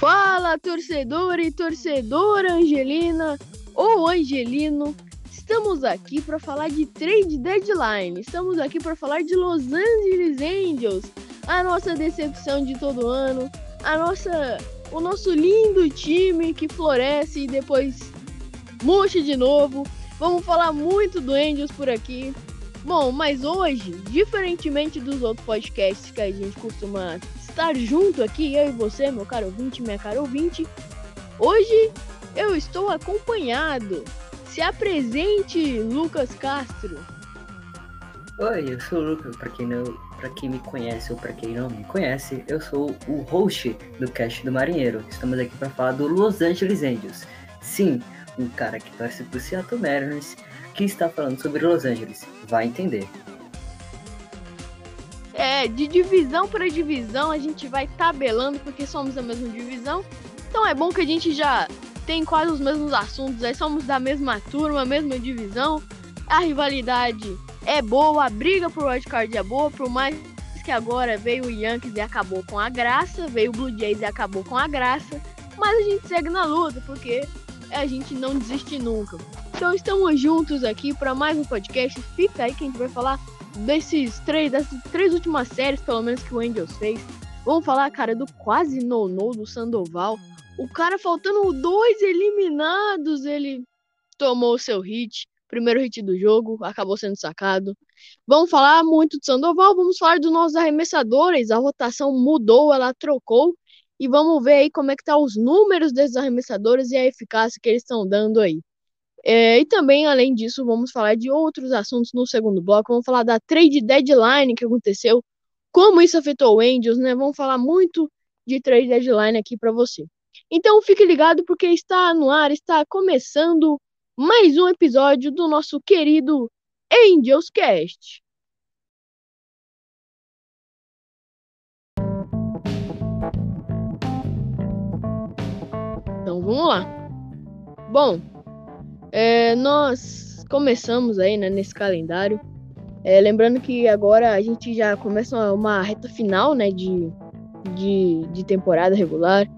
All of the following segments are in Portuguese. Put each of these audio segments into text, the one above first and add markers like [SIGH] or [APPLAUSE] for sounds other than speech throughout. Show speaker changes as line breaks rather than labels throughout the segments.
Fala, torcedor e torcedora Angelina ou Angelino. Estamos aqui para falar de trade deadline. Estamos aqui para falar de Los Angeles Angels, a nossa decepção de todo ano, a nossa, o nosso lindo time que floresce e depois murcha de novo. Vamos falar muito do Angels por aqui. Bom, mas hoje, diferentemente dos outros podcasts que a gente costuma estar junto aqui, eu e você, meu caro ouvinte, minha cara ouvinte. Hoje eu estou acompanhado. Se apresente, Lucas Castro.
Oi, eu sou o Lucas, para quem não, para quem me conhece ou para quem não me conhece, eu sou o host do Cast do Marinheiro. Estamos aqui para falar do Los Angeles Angels. Sim, um cara que torce pro Seattle Mariners que está falando sobre Los Angeles. Vai entender.
É, de divisão para divisão a gente vai tabelando porque somos a mesma divisão. Então é bom que a gente já tem quase os mesmos assuntos, aí somos da mesma turma, mesma divisão. A rivalidade é boa, a briga por wildcard é boa, por mais que agora veio o Yankees e acabou com a graça, veio o Blue Jays e acabou com a graça, mas a gente segue na luta porque a gente não desiste nunca. Então estamos juntos aqui para mais um podcast. Fica aí que a gente vai falar desses três, dessas três últimas séries, pelo menos, que o Angels fez. Vamos falar, cara, do quase no-no do Sandoval. O cara faltando dois eliminados, ele tomou o seu hit. Primeiro hit do jogo, acabou sendo sacado. Vamos falar muito do Sandoval, vamos falar dos nossos arremessadores. A rotação mudou, ela trocou. E vamos ver aí como é que tá os números desses arremessadores e a eficácia que eles estão dando aí. É, e também, além disso, vamos falar de outros assuntos no segundo bloco. Vamos falar da trade deadline que aconteceu, como isso afetou o Angels, né? Vamos falar muito de trade deadline aqui para você. Então fique ligado porque está no ar, está começando mais um episódio do nosso querido Angels Cast. Então vamos lá. Bom, é, nós começamos aí né, nesse calendário. É, lembrando que agora a gente já começa uma reta final né, de, de, de temporada regular.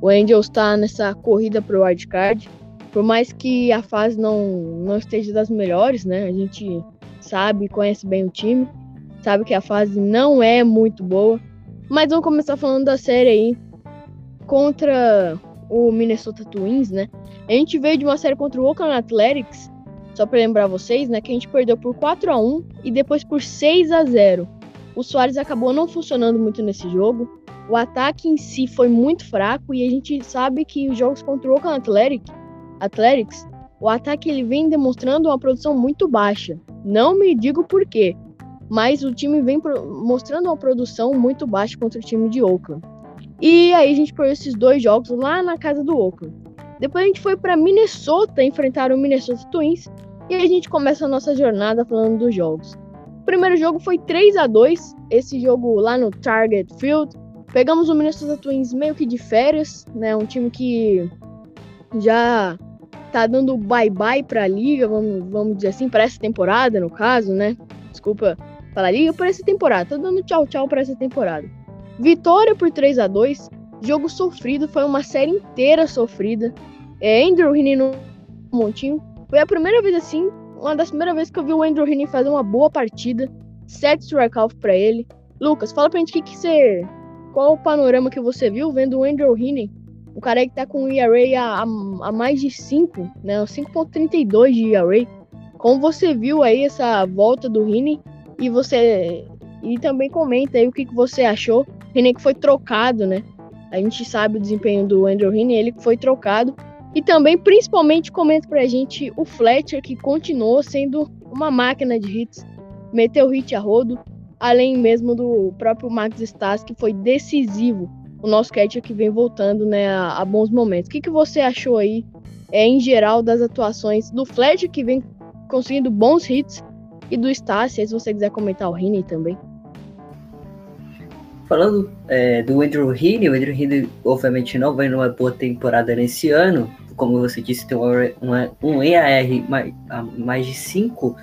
O Angels está nessa corrida pro wildcard. Por mais que a fase não, não esteja das melhores, né? A gente sabe, conhece bem o time, sabe que a fase não é muito boa. Mas vamos começar falando da série aí contra o Minnesota Twins, né? A gente veio de uma série contra o Oakland Athletics, só para lembrar vocês, né, que a gente perdeu por 4 a 1 e depois por 6 a 0. O Soares acabou não funcionando muito nesse jogo. O ataque em si foi muito fraco e a gente sabe que os jogos contra o Oakland Athletic, Athletics, o ataque ele vem demonstrando uma produção muito baixa. Não me digo por quê, mas o time vem mostrando uma produção muito baixa contra o time de Oakland. E aí a gente perdeu esses dois jogos lá na casa do Oakland. Depois a gente foi para Minnesota enfrentar o Minnesota Twins e aí a gente começa a nossa jornada falando dos jogos. O primeiro jogo foi 3 a 2, esse jogo lá no Target Field. Pegamos o Minnesota Twins meio que de férias, né? Um time que já tá dando bye-bye pra liga, vamos, vamos dizer assim, para essa temporada, no caso, né? Desculpa falar liga, para essa temporada. Tá dando tchau-tchau para essa temporada. Vitória por 3 a 2 Jogo sofrido, foi uma série inteira sofrida. É, Andrew Heaney no montinho. Foi a primeira vez assim, uma das primeiras vezes que eu vi o Andrew Heaney fazer uma boa partida. Sete strikeout para ele. Lucas, fala pra gente que, que você. Qual o panorama que você viu vendo o Andrew Heaney? O cara aí que tá com o ERA a, a, a mais de 5, né? 5.32 de ERA. Como você viu aí essa volta do Heaney? E você. E também comenta aí o que, que você achou Heaney que foi trocado, né? A gente sabe o desempenho do Andrew Heaney, ele que foi trocado. E também, principalmente, comenta pra gente o Fletcher, que continuou sendo uma máquina de hits, meteu hit a rodo, além mesmo do próprio Max Stas, que foi decisivo. O nosso catcher que vem voltando né, a, a bons momentos. O que, que você achou aí, é, em geral, das atuações do Fletcher, que vem conseguindo bons hits, e do Stas, se você quiser comentar o Heaney também.
Falando é, do Andrew Heaney, o Andrew Heaney obviamente não vai numa boa temporada nesse ano. Como você disse, tem uma, um EAR mais, mais de 5,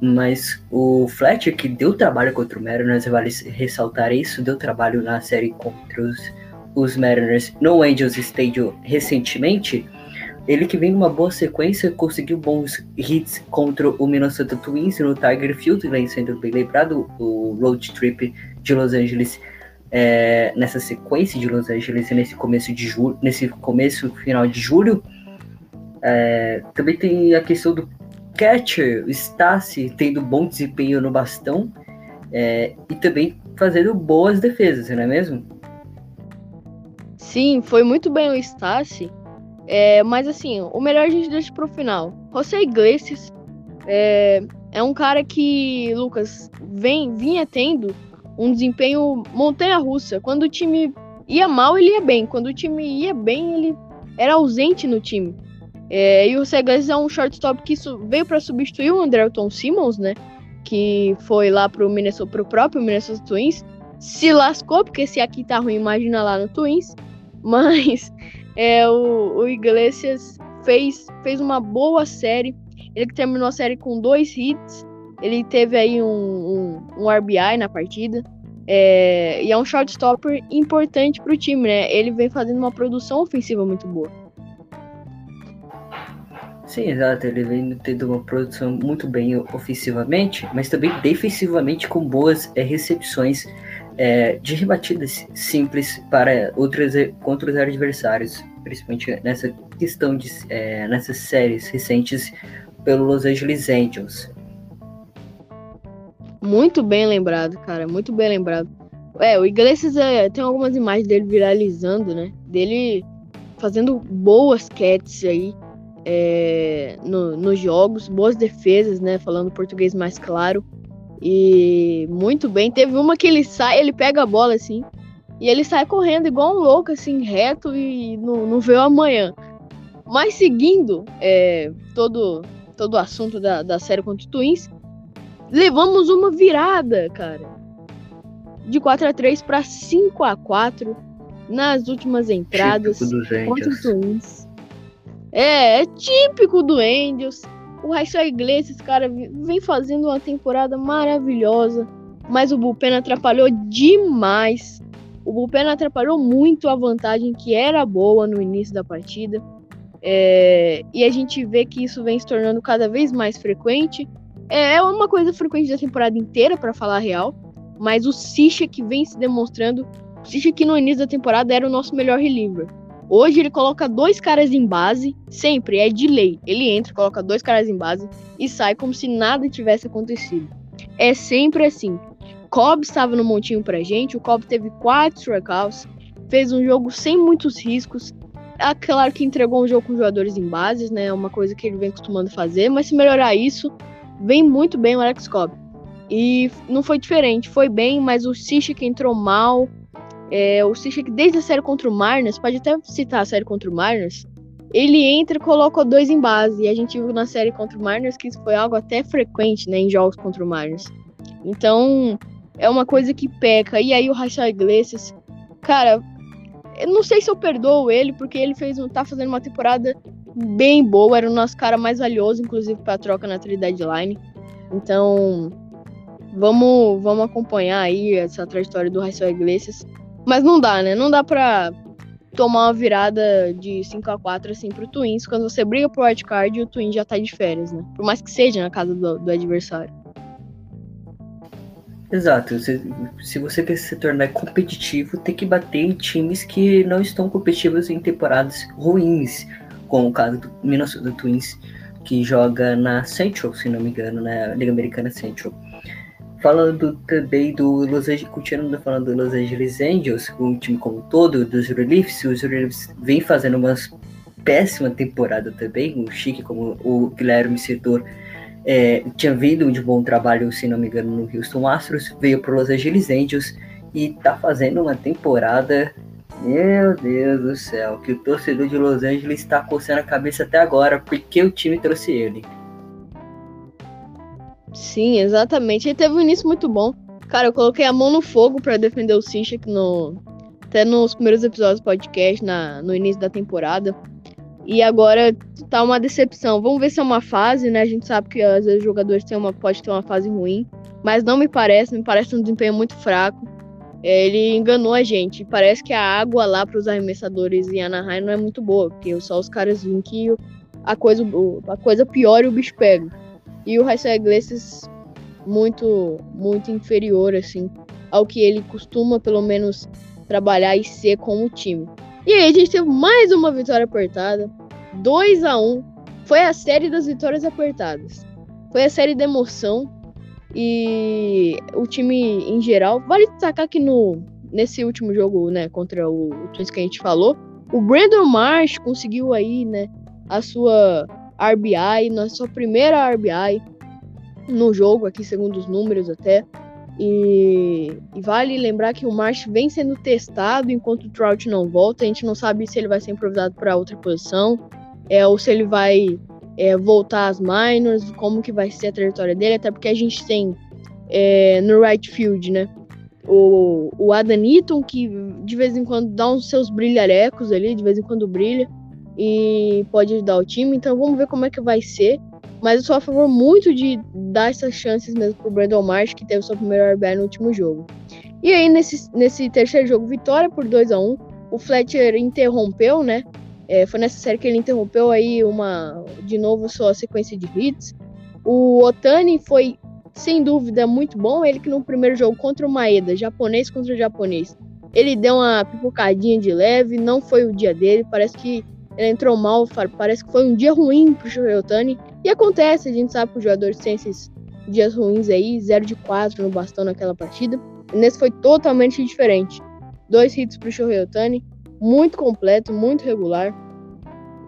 mas o Fletcher, que deu trabalho contra o Mariners, vale ressaltar isso, deu trabalho na série contra os os Mariners no Angels Stadium recentemente, ele que vem numa boa sequência, conseguiu bons hits contra o Minnesota Twins no Tiger Field, vem sendo bem lembrado o road trip de Los Angeles é, nessa sequência de Los Angeles nesse começo de julho, nesse começo final de julho. É, também tem a questão do catcher, o Stassi, tendo bom desempenho no bastão é, e também fazendo boas defesas, não é mesmo?
Sim, foi muito bem o Stassi. É, mas assim, o melhor a gente deixa pro final. José Iglesias é, é um cara que, Lucas, vem, vinha tendo um desempenho montanha-russa. Quando o time ia mal, ele ia bem. Quando o time ia bem, ele era ausente no time. É, e o Segles é um shortstop que veio para substituir o Andrelton Simmons, né? Que foi lá pro, Minnesota, pro próprio Minnesota Twins. Se lascou, porque se aqui tá ruim, imagina lá no Twins. [LAUGHS] Mas é, o, o Iglesias fez, fez uma boa série. Ele terminou a série com dois hits. Ele teve aí um, um, um RBI na partida. É, e é um shortstopper importante para o time, né? Ele vem fazendo uma produção ofensiva muito boa.
Sim, exato. Ele vem tendo uma produção muito bem ofensivamente, mas também defensivamente com boas é, recepções é, de rebatidas simples para outros contra os adversários, principalmente nessa questão de é, nessas séries recentes pelo Los Angeles Angels.
Muito bem lembrado, cara, muito bem lembrado. É, o Iglesias é, tem algumas imagens dele viralizando, né? Dele fazendo boas catches aí é, no, nos jogos, boas defesas, né? Falando português mais claro. E muito bem. Teve uma que ele sai, ele pega a bola assim, e ele sai correndo igual um louco, assim, reto e não, não vê o amanhã. Mas seguindo é, todo, todo o assunto da, da série contra o Twins, levamos uma virada, cara. De 4 a 3 para 5 a 4 nas últimas entradas contra o Twins. É, é típico do Angels. O Raíssa Iglesias, cara, vem fazendo uma temporada maravilhosa. Mas o Bullpen atrapalhou demais. O Bullpen atrapalhou muito a vantagem que era boa no início da partida. É, e a gente vê que isso vem se tornando cada vez mais frequente. É, é uma coisa frequente da temporada inteira, para falar a real. Mas o Sicha que vem se demonstrando. O Sicha que no início da temporada era o nosso melhor reliever. Hoje ele coloca dois caras em base, sempre, é de lei. Ele entra, coloca dois caras em base e sai como se nada tivesse acontecido. É sempre assim. Cobb estava no montinho pra gente, o Cobb teve quatro strikeouts, fez um jogo sem muitos riscos. É claro que entregou um jogo com jogadores em bases, né? É uma coisa que ele vem costumando fazer, mas se melhorar isso, vem muito bem o Alex Cobb. E não foi diferente, foi bem, mas o que entrou mal, é, o Cishek, desde a série contra o Mariners, pode até citar a série contra o Mariners, ele entra e coloca dois em base. E a gente viu na série contra o Mariners que isso foi algo até frequente né, em jogos contra o Mariners. Então, é uma coisa que peca. E aí o Rachel Iglesias, cara, eu não sei se eu perdoo ele, porque ele fez, tá fazendo uma temporada bem boa, era o nosso cara mais valioso, inclusive, para troca na trade deadline. Então, vamos, vamos acompanhar aí essa trajetória do Rachel Iglesias. Mas não dá, né? Não dá pra tomar uma virada de 5 a 4 assim pro Twins quando você briga pro wildcard e o Twins já tá de férias, né? Por mais que seja na casa do, do adversário.
Exato. Se, se você quer se tornar competitivo, tem que bater em times que não estão competitivos em temporadas ruins, como o caso do Minnesota Twins, que joga na Central, se não me engano, na Liga Americana Central. Falando também do Los Angeles, continuando falando do Los Angeles Angels, o time como todo, dos Reliefs, os Reliefs vem fazendo uma péssima temporada também. O Chique, como o Guilherme citou, é, tinha vindo de bom trabalho, se não me engano, no Houston Astros, veio para Los Angeles Angels e tá fazendo uma temporada. Meu Deus do céu, que o torcedor de Los Angeles está coçando a cabeça até agora, porque o time trouxe ele.
Sim, exatamente. Ele teve um início muito bom. Cara, eu coloquei a mão no fogo para defender o Cishak no até nos primeiros episódios do podcast, na, no início da temporada. E agora tá uma decepção. Vamos ver se é uma fase, né? A gente sabe que às vezes os jogadores têm uma, pode ter uma fase ruim. Mas não me parece, me parece um desempenho muito fraco. É, ele enganou a gente. Parece que a água lá para os arremessadores em Anaheim não é muito boa, porque só os caras vêm que a coisa, a coisa pior e o bicho pega. E o Raíssa Iglesias muito, muito inferior, assim, ao que ele costuma, pelo menos, trabalhar e ser como time. E aí a gente teve mais uma vitória apertada, 2 a 1 Foi a série das vitórias apertadas. Foi a série da emoção. E o time em geral. Vale destacar que no, nesse último jogo, né, contra o, Twins que a gente falou, o Brandon Marsh conseguiu aí, né, a sua RBI, na sua primeira RBI no jogo, aqui segundo os números até. E, e, vale lembrar que o Marsh vem sendo testado enquanto o Trout não volta. A gente não sabe se ele vai ser improvisado para outra posição, é, ou se ele vai é, voltar às minors, como que vai ser a trajetória dele, até porque a gente tem é, no right field, né? O, o Adam Eaton, que de vez em quando dá uns seus brilharecos ali, de vez em quando brilha e pode ajudar o time. Então vamos ver como é que vai ser. Mas eu sou a favor muito de dar essas chances mesmo pro Brandon Marsh, que teve seu primeiro RBI no último jogo. E aí, nesse, nesse terceiro jogo, vitória por 2 a 1 O Fletcher interrompeu, né? É, foi nessa série que ele interrompeu aí uma, de novo, sua sequência de hits. O Otani foi, sem dúvida, muito bom. Ele que no primeiro jogo contra o Maeda, japonês contra japonês, ele deu uma pipocadinha de leve, não foi o dia dele. Parece que ele entrou mal, parece que foi um dia ruim pro Shohei Otani. E acontece, a gente sabe que os jogadores têm esses dias ruins aí, 0 de 4 no bastão naquela partida. E nesse foi totalmente diferente. Dois hits pro Shohei Otani, muito completo, muito regular.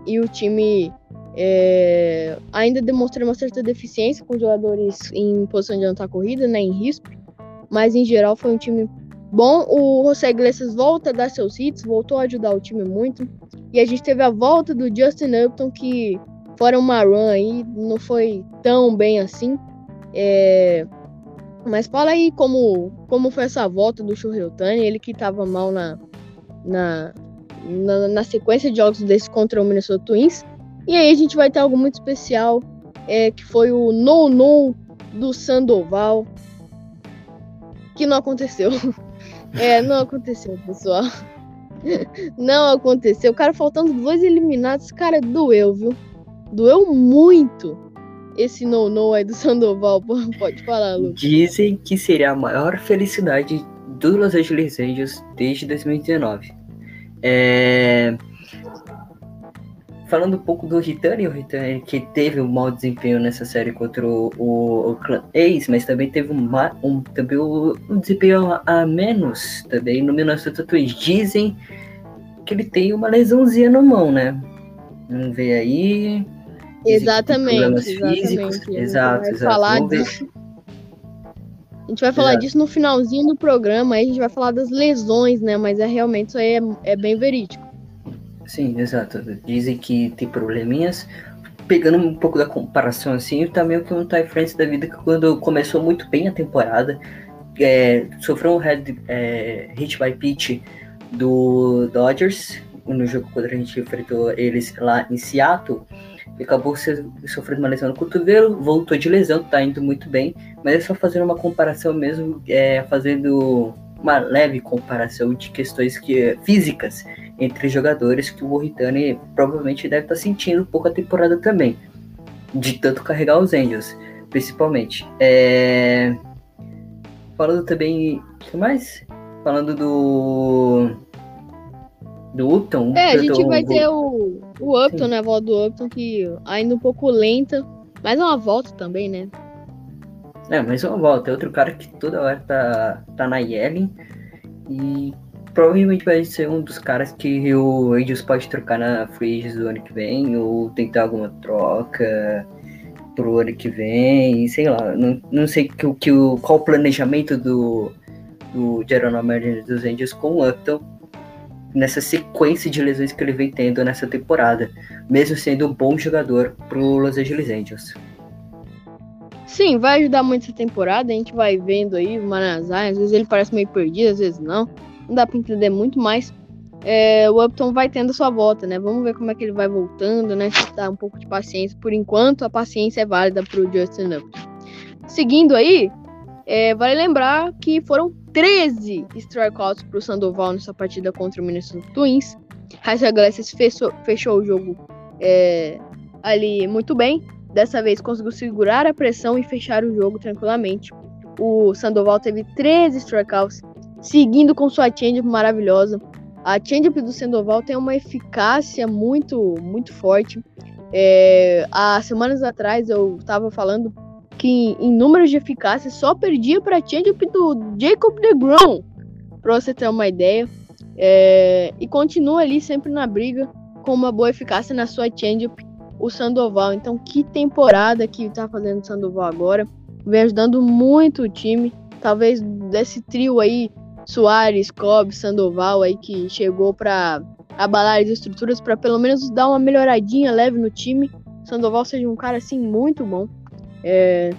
E o time é, ainda demonstrou uma certa deficiência com jogadores em posição de anotar corrida, né, em risco. Mas em geral foi um time bom. O José Iglesias volta a dar seus hits, voltou a ajudar o time muito. E a gente teve a volta do Justin Upton, que fora uma run aí, não foi tão bem assim. É... Mas fala aí como, como foi essa volta do Shohei Otani, ele que tava mal na, na, na, na, sequência de jogos desse contra o Minnesota Twins. E aí a gente vai ter algo muito especial, é, que foi o no-no do Sandoval, que não aconteceu. [LAUGHS] é, não aconteceu, pessoal. [LAUGHS] Não aconteceu. O cara faltando dois eliminados, cara, doeu, viu? Doeu muito esse no-no aí do Sandoval. Pode falar.
Dizem que seria a maior felicidade do Los Angeles Angels desde 2019. É... Falando um pouco do Ritani, o Ritani que teve um mau desempenho nessa série contra o, o, o Clan Ace, mas também teve um, um, também um, um desempenho a, a, menos também no Minnesota Twins. Dizem que ele tem uma lesãozinha na mão, né? Vamos ver aí.
Exatamente. exatamente.
Físicos. Exato, exato. Falar disso.
A gente vai falar exato. disso no finalzinho do programa, aí a gente vai falar das lesões, né? Mas é realmente isso aí é, é bem verídico.
Sim, exato. Dizem que tem probleminhas. Pegando um pouco da comparação, assim, também o que um Ty France da vida que quando começou muito bem a temporada, é, sofreu um head, é, hit by pitch do Dodgers, no jogo quando a gente enfrentou eles lá em Seattle, acabou sofrendo uma lesão no cotovelo, voltou de lesão, tá indo muito bem, mas é só fazendo uma comparação mesmo, é, fazendo uma leve comparação de questões que, físicas entre jogadores que o Moritani provavelmente deve estar tá sentindo um pouco a temporada também, de tanto carregar os Angels, principalmente. É... Falando também, o que mais? Falando do do Upton.
É, a gente vai ter o, o Upton, Sim. né? A volta do Upton, que ainda um pouco lenta, mas é uma volta também, né?
É, mas é uma volta. É outro cara que toda hora tá, tá na Yellen. E provavelmente vai ser um dos caras que o Angels pode trocar na Free do ano que vem, ou tentar alguma troca pro ano que vem, sei lá. Não, não sei que, que, qual o planejamento do, do Geronimo dos Angels com o Upton nessa sequência de lesões que ele vem tendo nessa temporada, mesmo sendo um bom jogador pro Los Angeles Angels.
Sim, vai ajudar muito essa temporada, a gente vai vendo aí o Manazai, às vezes ele parece meio perdido, às vezes não, não dá para entender muito, mas é, o Upton vai tendo sua volta, né? Vamos ver como é que ele vai voltando, né? Dá um pouco de paciência. Por enquanto, a paciência é válida pro Justin Upton. Seguindo aí, é, vale lembrar que foram 13 strikeouts para o Sandoval nessa partida contra o Minnesota Twins. Raíssa Iglesias fechou, fechou o jogo é, ali muito bem. Dessa vez conseguiu segurar a pressão e fechar o jogo tranquilamente. O Sandoval teve 13 strikeouts, seguindo com sua change maravilhosa. A change do Sandoval tem uma eficácia muito, muito forte. É, há semanas atrás eu estava falando que em números de eficácia só perdia para a change-up do Jacob DeGrom, para você ter uma ideia. É, e continua ali sempre na briga com uma boa eficácia na sua change-up, o Sandoval. Então, que temporada que está fazendo o Sandoval agora. Vem ajudando muito o time. Talvez desse trio aí, Soares, Cobb, Sandoval aí que chegou para abalar as estruturas para pelo menos dar uma melhoradinha leve no time. Sandoval seja um cara assim muito bom. É,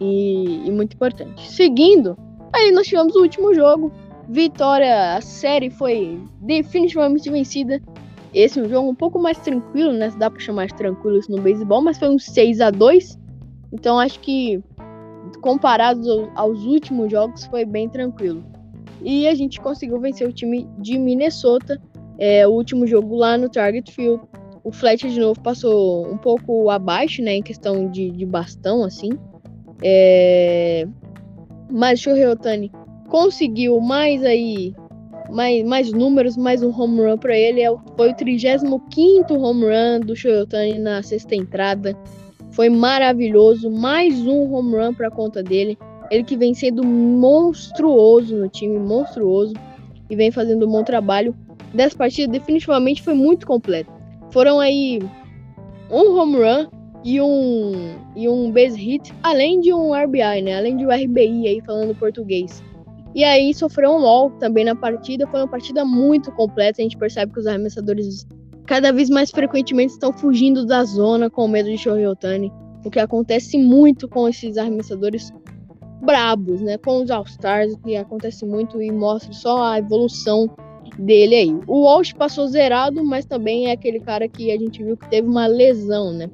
e, e, muito importante. Seguindo, aí nós tivemos o último jogo. Vitória, a série foi definitivamente vencida. Esse é um jogo um pouco mais tranquilo, né? Se dá pra chamar de tranquilo isso no beisebol, mas foi um 6 a 2 Então acho que comparado aos, aos últimos jogos foi bem tranquilo. E a gente conseguiu vencer o time de Minnesota. É, o último jogo lá no Target Field o Fletcher de novo passou um pouco abaixo, né, em questão de, de bastão, assim. É... Mas o Shohei Otani conseguiu mais aí, mais, mais números, mais um home run para ele. É foi o 35 home run do Shohei Otani na sexta entrada. Foi maravilhoso, mais um home run para conta dele. Ele que vem sendo monstruoso no time, monstruoso, e vem fazendo um bom trabalho. Dessa partida definitivamente foi muito completo foram aí um home run e um, e um base hit, além de um RBI, né? Além de um RBI aí falando português. E aí sofreu um LOL também na partida. Foi uma partida muito completa. A gente percebe que os arremessadores cada vez mais frequentemente estão fugindo da zona com medo de Shohei. O que acontece muito com esses arremessadores brabos, né? Com os All-Stars, o que acontece muito e mostra só a evolução dele aí. O Walsh passou zerado, mas também é aquele cara que a gente viu que teve uma lesão, né?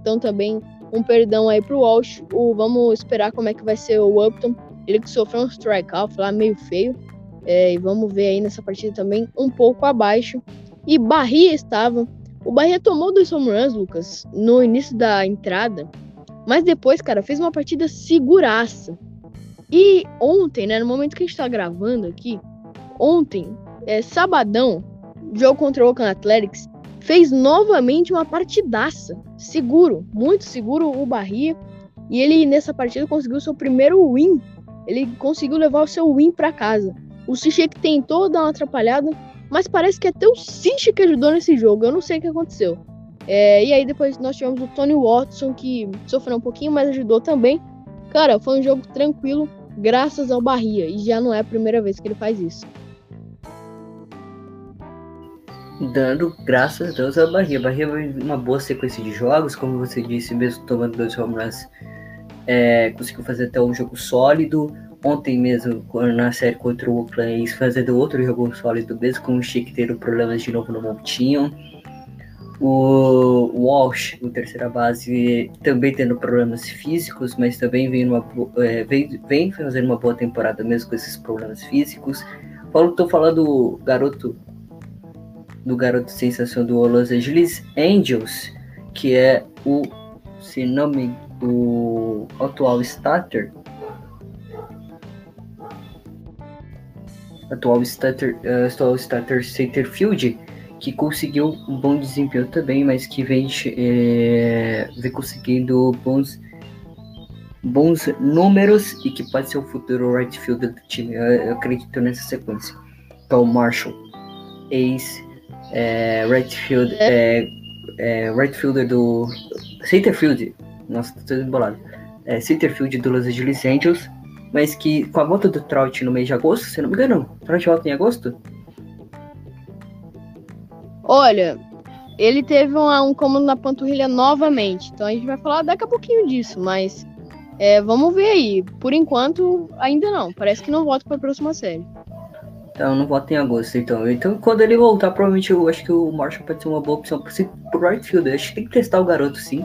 Então também um perdão aí pro Walsh. O, vamos esperar como é que vai ser o Upton. Ele que sofreu um strikeout lá meio feio. É, e vamos ver aí nessa partida também um pouco abaixo. E Barria estava. O Barria tomou dois home runs, Lucas, no início da entrada. Mas depois, cara, fez uma partida seguraça. E ontem, né, no momento que a gente tá gravando aqui, ontem é, sabadão, jogo contra o Oakland Athletics, fez novamente uma partidaça. Seguro, muito seguro o Barria. E ele nessa partida conseguiu seu primeiro win. Ele conseguiu levar o seu win para casa. O Sichek tentou dar uma atrapalhada, mas parece que até o Sichek que ajudou nesse jogo. Eu não sei o que aconteceu. É, e aí depois nós tivemos o Tony Watson que sofreu um pouquinho, mas ajudou também. Cara, foi um jogo tranquilo, graças ao Barria. E já não é a primeira vez que ele faz isso
dando graças a Deus a Bahia. A Bahia vai uma boa sequência de jogos, como você disse, mesmo tomando dois home runs, é, conseguiu fazer até um jogo sólido. Ontem mesmo, na série contra o Oakland, fazendo outro jogo sólido, mesmo com o Chic tendo problemas de novo no montinho. O Walsh, o terceira base, também tendo problemas físicos, mas também vem, uma, é, vem, vem fazendo uma boa temporada mesmo com esses problemas físicos. Paulo, tô falando garoto do garoto sensação do Los Angeles Angels, que é o, se do atual starter, atual starter, uh, atual starter center field, que conseguiu um bom desempenho também, mas que vem, é, vem conseguindo bons bons números e que pode ser o futuro right fielder do time. Eu acredito nessa sequência. Então, Marshall, ex é, right, field, é. é, é, right fielder do Centerfield, nossa, tô todo embolado. É, Centerfield do Los Angeles Angels, mas que com a volta do Trout no mês de agosto, se não me engano, Trout volta em agosto?
Olha, ele teve um, um comando na panturrilha novamente, então a gente vai falar daqui a pouquinho disso, mas é, vamos ver aí. Por enquanto, ainda não. Parece que não volta para a próxima série.
Então não volta em agosto, então. Então quando ele voltar, provavelmente eu acho que o Marshall pode ser uma boa opção pro right field. Eu acho que tem que testar o garoto sim.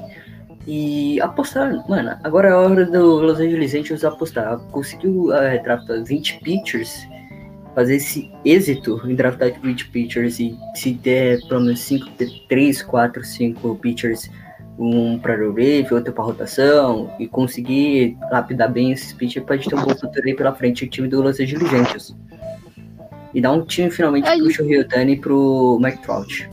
E apostar, mano, agora é a hora do Los Angeles Angels apostar. Conseguiu é, draftar 20 pitchers, fazer esse êxito em draftar 20 pitchers e se der pelo menos 5, 3, 4, 5 pitchers, um para relief, outro para rotação, e conseguir lapidar bem esses pitchers, pode ter um bom futuro aí pela frente o time do Los Angeles Angels. E dar um time finalmente é, Shohei Otani e pro Mike Trout.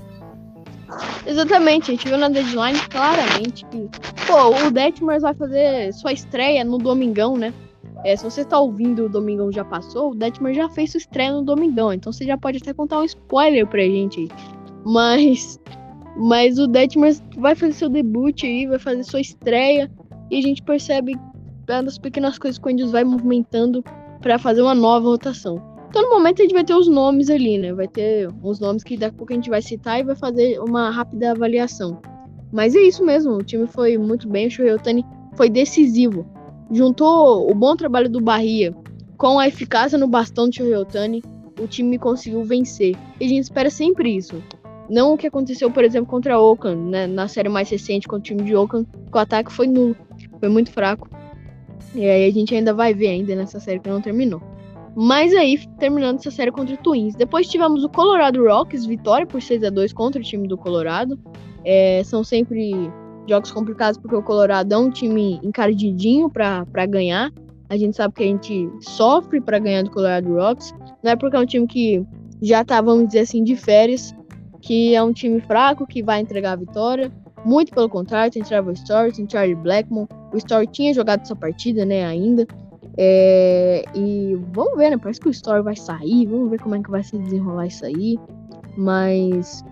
Exatamente, a gente viu na deadline claramente que, pô, o Detmers vai fazer sua estreia no Domingão, né? É, se você tá ouvindo o Domingão já passou, o Detmer já fez sua estreia no Domingão, então você já pode até contar um spoiler pra gente aí. Mas, mas o Detmer vai fazer seu debut aí, vai fazer sua estreia, e a gente percebe as pequenas coisas que o Indians vai movimentando para fazer uma nova rotação. Então, no momento, a gente vai ter os nomes ali, né? Vai ter uns nomes que daqui a pouco a gente vai citar e vai fazer uma rápida avaliação. Mas é isso mesmo, o time foi muito bem, o Shohei foi decisivo. Juntou o bom trabalho do Bahia com a eficácia no bastão do Shohei o time conseguiu vencer. E a gente espera sempre isso. Não o que aconteceu, por exemplo, contra o Oakland, né? na série mais recente contra o time de Oakland, que o ataque foi nulo, foi muito fraco. E aí a gente ainda vai ver ainda nessa série que não terminou. Mas aí, terminando essa série contra o Twins. Depois tivemos o Colorado Rocks, vitória por 6 a 2 contra o time do Colorado. É, são sempre jogos complicados porque o Colorado é um time encardidinho para ganhar. A gente sabe que a gente sofre para ganhar do Colorado Rocks. Não é porque é um time que já tá, vamos dizer assim, de férias, que é um time fraco que vai entregar a vitória. Muito pelo contrário, tem Trevor Story, tem Charlie Blackmon. O Story tinha jogado essa partida, né, ainda. É, e vamos ver, né? Parece que o Story vai sair, vamos ver como é que vai se desenrolar isso aí. Mas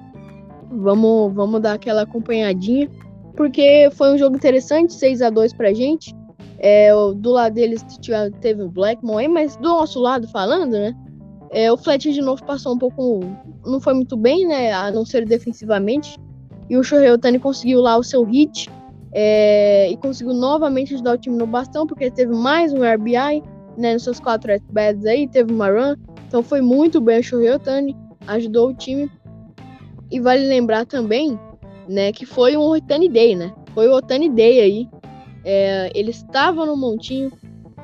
vamos, vamos dar aquela acompanhadinha. Porque foi um jogo interessante, 6 a 2 pra gente. É, do lado deles teve o Blackmon aí, mas do nosso lado falando, né? É, o Fletcher de novo passou um pouco. Não foi muito bem, né? A não ser defensivamente. E o Shohei Otani conseguiu lá o seu hit. É, e conseguiu novamente ajudar o time no bastão, porque teve mais um RBI, né, nos seus quatro at-bats aí, teve uma run, então foi muito bem o Shohei Otani, ajudou o time. E vale lembrar também, né, que foi um Otani Day, né, foi o Otani Day aí, é, ele estava no montinho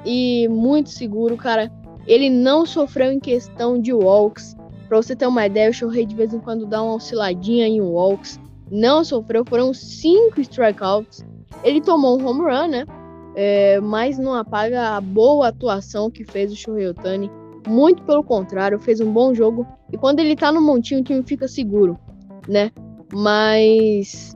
e muito seguro, cara, ele não sofreu em questão de walks, Pra você ter uma ideia, o Shohei de vez em quando dá uma osciladinha em walks não sofreu, foram cinco strikeouts. Ele tomou um home run, né? É, mas não apaga a boa atuação que fez o Shohei Otani. Muito pelo contrário, fez um bom jogo. E quando ele tá no montinho, o time fica seguro, né? Mas.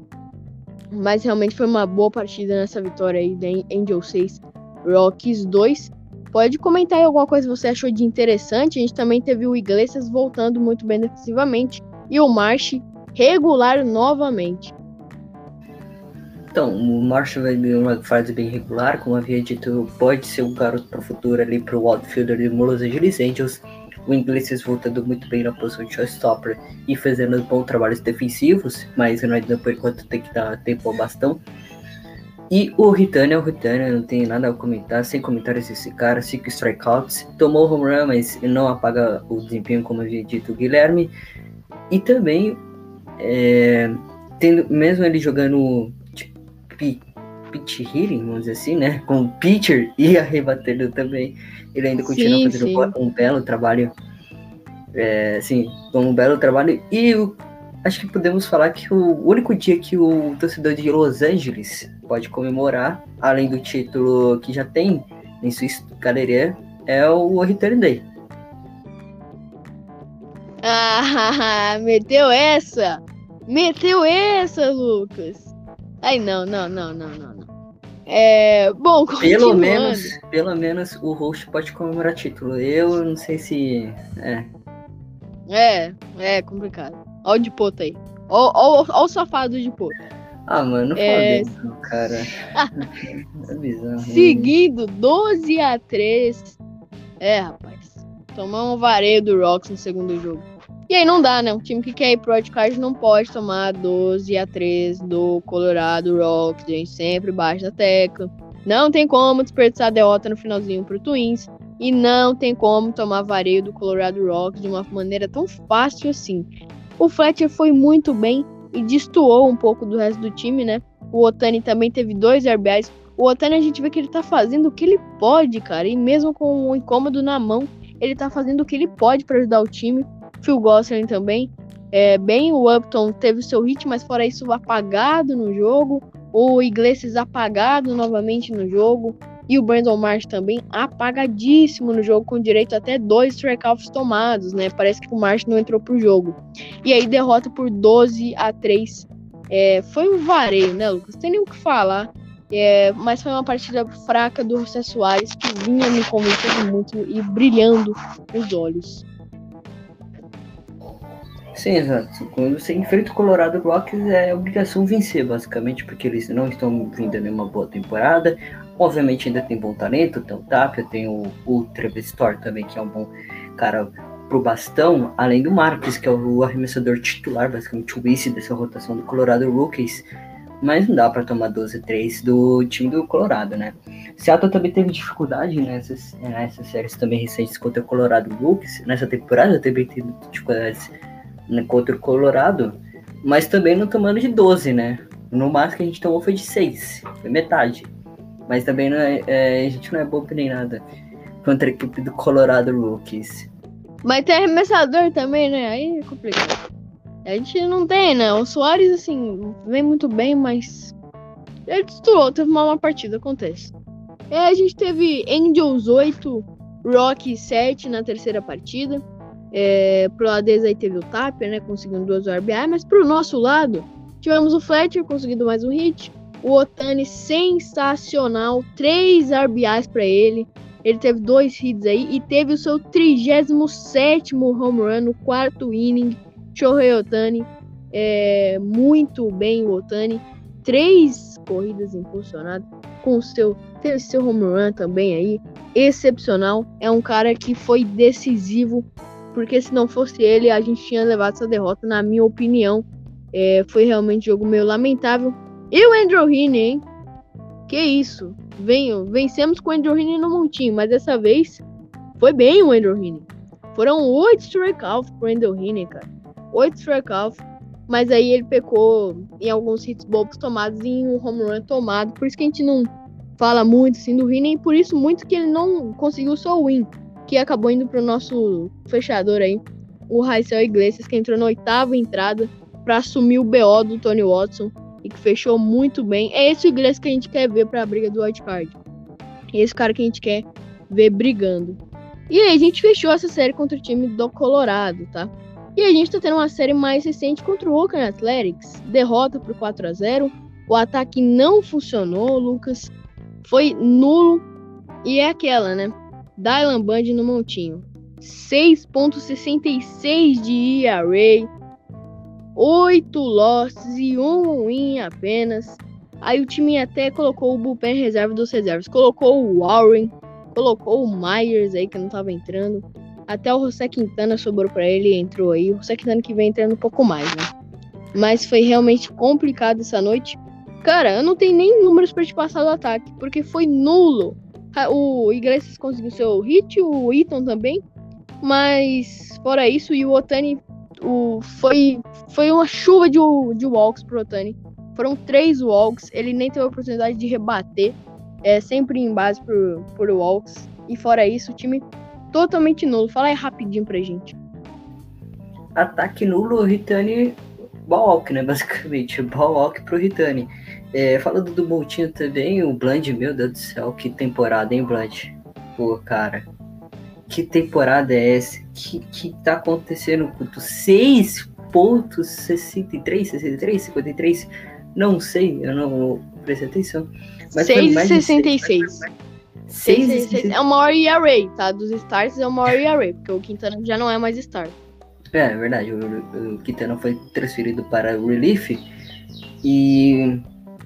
Mas realmente foi uma boa partida nessa vitória aí da Angel 6, Rockies 2. Pode comentar aí alguma coisa que você achou de interessante. A gente também teve o Iglesias voltando muito bem defensivamente. E o Marsh regular novamente.
Então, o Marshall vai vir uma fase bem regular, como havia dito, pode ser um garoto para o futuro ali para o outfielder de Los Angeles Angels. O Iglesias voltando muito bem na posição de showstopper e fazendo bons trabalhos defensivos, mas ainda por enquanto tem que dar tempo ao bastão. E o Ritânia, o Ritânia não tem nada a comentar, sem comentários esse cara, 5 strikeouts, tomou home run, mas não apaga o desempenho como havia dito o Guilherme. E também é, tendo, mesmo ele jogando tipo, pitch hitting, vamos dizer assim, né? Com o pitcher [LAUGHS] e arrebatando também, ele ainda continua sim, fazendo sim. um belo trabalho. É, assim, um belo trabalho. E eu, acho que podemos falar que o único dia que o torcedor de Los Angeles pode comemorar, além do título que já tem em sua galeria, é o Return Day.
Ah, [LAUGHS] meteu essa! Meteu essa, Lucas! Ai, não, não, não, não, não, não. É, bom,
pelo menos, pelo menos o host pode comemorar título. Eu não sei se é.
É, é complicado. Olha o de poto aí. Olha o safado de poto.
Ah, mano, não é... fala cara. [LAUGHS]
é bizarro. Seguindo 12 a 3. É, rapaz. Tomar um vareio do Rocks no segundo jogo. E aí não dá, né? Um time que quer ir pro wildcard não pode tomar 12 a 3 do Colorado Rocks. A gente sempre baixa da tecla. Não tem como desperdiçar a derrota no finalzinho pro Twins. E não tem como tomar vareio do Colorado Rocks de uma maneira tão fácil assim. O Fletcher foi muito bem e destoou um pouco do resto do time, né? O Otani também teve dois RBIs. O Otani a gente vê que ele tá fazendo o que ele pode, cara. E mesmo com o incômodo na mão, ele tá fazendo o que ele pode para ajudar o time. Phil Gosselin também. É, bem, o Upton teve o seu hit, mas fora isso, apagado no jogo. O Iglesias apagado novamente no jogo. E o Brandon Marsh também apagadíssimo no jogo, com direito até dois strikeouts tomados, né? Parece que o Marsh não entrou pro jogo. E aí, derrota por 12 a 3. É, foi um vareio, né, Lucas? Tem nem o que falar. É, mas foi uma partida fraca do José Soares que vinha me convencendo muito e brilhando os olhos.
Sim, exato. Quando você enfrenta o Colorado Rockies é obrigação vencer, basicamente, porque eles não estão vindo nenhuma boa temporada. Obviamente ainda tem bom talento, tem o Tapia, tem o, o Travis Store também, que é um bom cara pro bastão, além do Marques, que é o arremessador titular, basicamente o vice dessa rotação do Colorado Rookies mas não dá para tomar 12-3 do time do Colorado, né? Seattle também teve dificuldade nessas, nessas séries também recentes contra o Colorado Rookies. Nessa temporada também teve dificuldades né, contra o Colorado, mas também não tomando de 12, né? No máximo que a gente tomou foi de 6, foi metade. Mas também não é, é, a gente não é bobo nem nada contra a equipe do Colorado Rookies.
Mas tem arremessador também, né? Aí é complicado. A gente não tem, né? O Soares, assim, vem muito bem, mas. Ele destruiu, teve uma má partida, acontece. É, a gente teve Angels 8, Rock 7 na terceira partida. É, pro deles aí teve o Tapia, né? Conseguindo duas RBI, mas pro nosso lado, tivemos o Fletcher conseguindo mais um hit. O Otani sensacional, três RBIs para ele. Ele teve dois hits aí e teve o seu 37 home run no quarto inning. Shohei Otani, é, muito bem o Otani, três corridas impulsionadas, com seu, seu home run também aí, excepcional, é um cara que foi decisivo, porque se não fosse ele, a gente tinha levado essa derrota, na minha opinião, é, foi realmente um jogo meio lamentável, e o Andrew Heaney, hein? Que isso, Venho, vencemos com o Andrew Heaney no montinho, mas dessa vez foi bem o Andrew Heaney. Foram oito strikeouts pro Andrew Heaney, cara. 8 strikeouts, mas aí ele pecou em alguns hits bobos tomados e em um home run tomado. Por isso que a gente não fala muito assim do Rini, e por isso muito que ele não conseguiu o seu win, que acabou indo pro nosso fechador aí, o Raicel Iglesias, que entrou na oitava entrada para assumir o BO do Tony Watson e que fechou muito bem. É esse o Iglesias que a gente quer ver para a briga do White Card. É esse cara que a gente quer ver brigando. E aí a gente fechou essa série contra o time do Colorado, tá? E a gente tá tendo uma série mais recente contra o Oakland Athletics. Derrota por 4 a 0 O ataque não funcionou, Lucas. Foi nulo. E é aquela, né? Dylan Band no montinho. 6.66 de ERA. 8 losses e 1 win apenas. Aí o time até colocou o bullpen reserva dos reservas. Colocou o Warren, colocou o Myers aí que não tava entrando. Até o José Quintana sobrou para ele e entrou aí. O José Quintana que vem entrando um pouco mais, né? Mas foi realmente complicado essa noite. Cara, eu não tenho nem números para te passar do ataque, porque foi nulo. O Iglesias conseguiu seu hit, o Eaton também. Mas, fora isso, e o Otani o, foi, foi uma chuva de, de walks pro Otani. Foram três walks, ele nem teve a oportunidade de rebater. É sempre em base por, por walks. E fora isso, o time totalmente nulo. Fala aí rapidinho pra gente.
Ataque nulo, Ritani Balk, né? Basicamente, [LAUGHS] Balk pro Ritani. É, falando do Montinho também, o Bland, meu Deus do céu, que temporada, hein, Bland? Pô, cara, que temporada é essa? Que, que tá acontecendo com 6.63, 63, 53? Não sei, eu não prestei atenção.
6,66. 6, 6, é o maior ERA, tá? Dos starts é o maior ERA, porque o Quintana já não é mais start.
É, é verdade, o, o Quintana foi transferido para o Relief e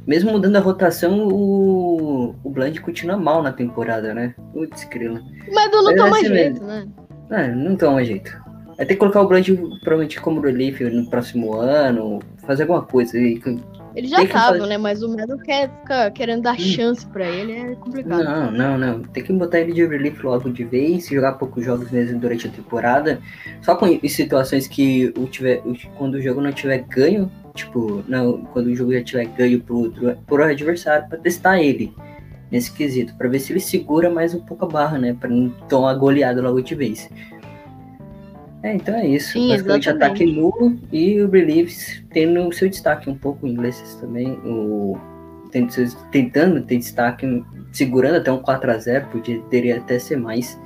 mesmo mudando a rotação, o, o Bland continua mal na temporada, né? Putz,
crila. Mas não toma assim jeito, né? É,
não toma jeito. Vai ter que colocar o Bland provavelmente como relief no próximo ano, fazer alguma coisa. E
ele já tava, fazer... né? Mas o Meadow quer ficar querendo dar chance pra ele, é complicado.
Não, não, não. Tem que botar ele de relief logo de vez, jogar poucos jogos mesmo durante a temporada. Só com situações que o tiver, quando o jogo não tiver ganho, tipo, não, quando o jogo já tiver ganho pro outro, pro adversário, para testar ele nesse quesito, para ver se ele segura mais um pouco a barra, né, para não tomar goleada logo de vez. É, então é isso.
Sim,
Basicamente ataque nulo e o Believes tendo o seu destaque um pouco em inglês também. O, tentando ter destaque, segurando até um 4x0, poderia até ser mais.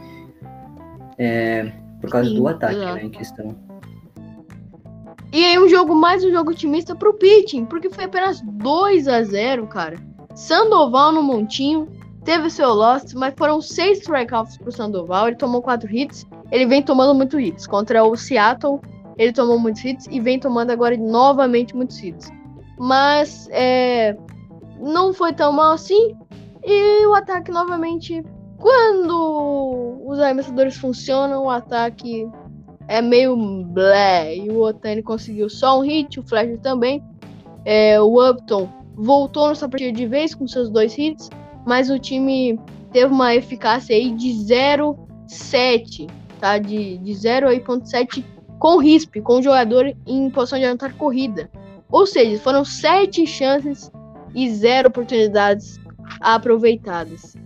É, por causa Sim, do ataque né, em questão.
E aí um jogo mais um jogo otimista pro pitching, porque foi apenas 2 a 0 cara. Sandoval no montinho, teve seu loss, mas foram seis strikeouts pro Sandoval, ele tomou quatro hits, ele vem tomando muitos hits. Contra o Seattle, ele tomou muitos hits e vem tomando agora novamente muitos hits. Mas é, não foi tão mal assim. E o ataque novamente. Quando os arremessadores funcionam, o ataque é meio blé. E o Otani conseguiu só um hit, o Flash também. É, o Upton voltou nessa partida de vez com seus dois hits, mas o time teve uma eficácia aí de 0,7, tá? De, de 0,7 com RISP, com o jogador em posição de anotar corrida. Ou seja, foram sete chances e zero oportunidades aproveitadas.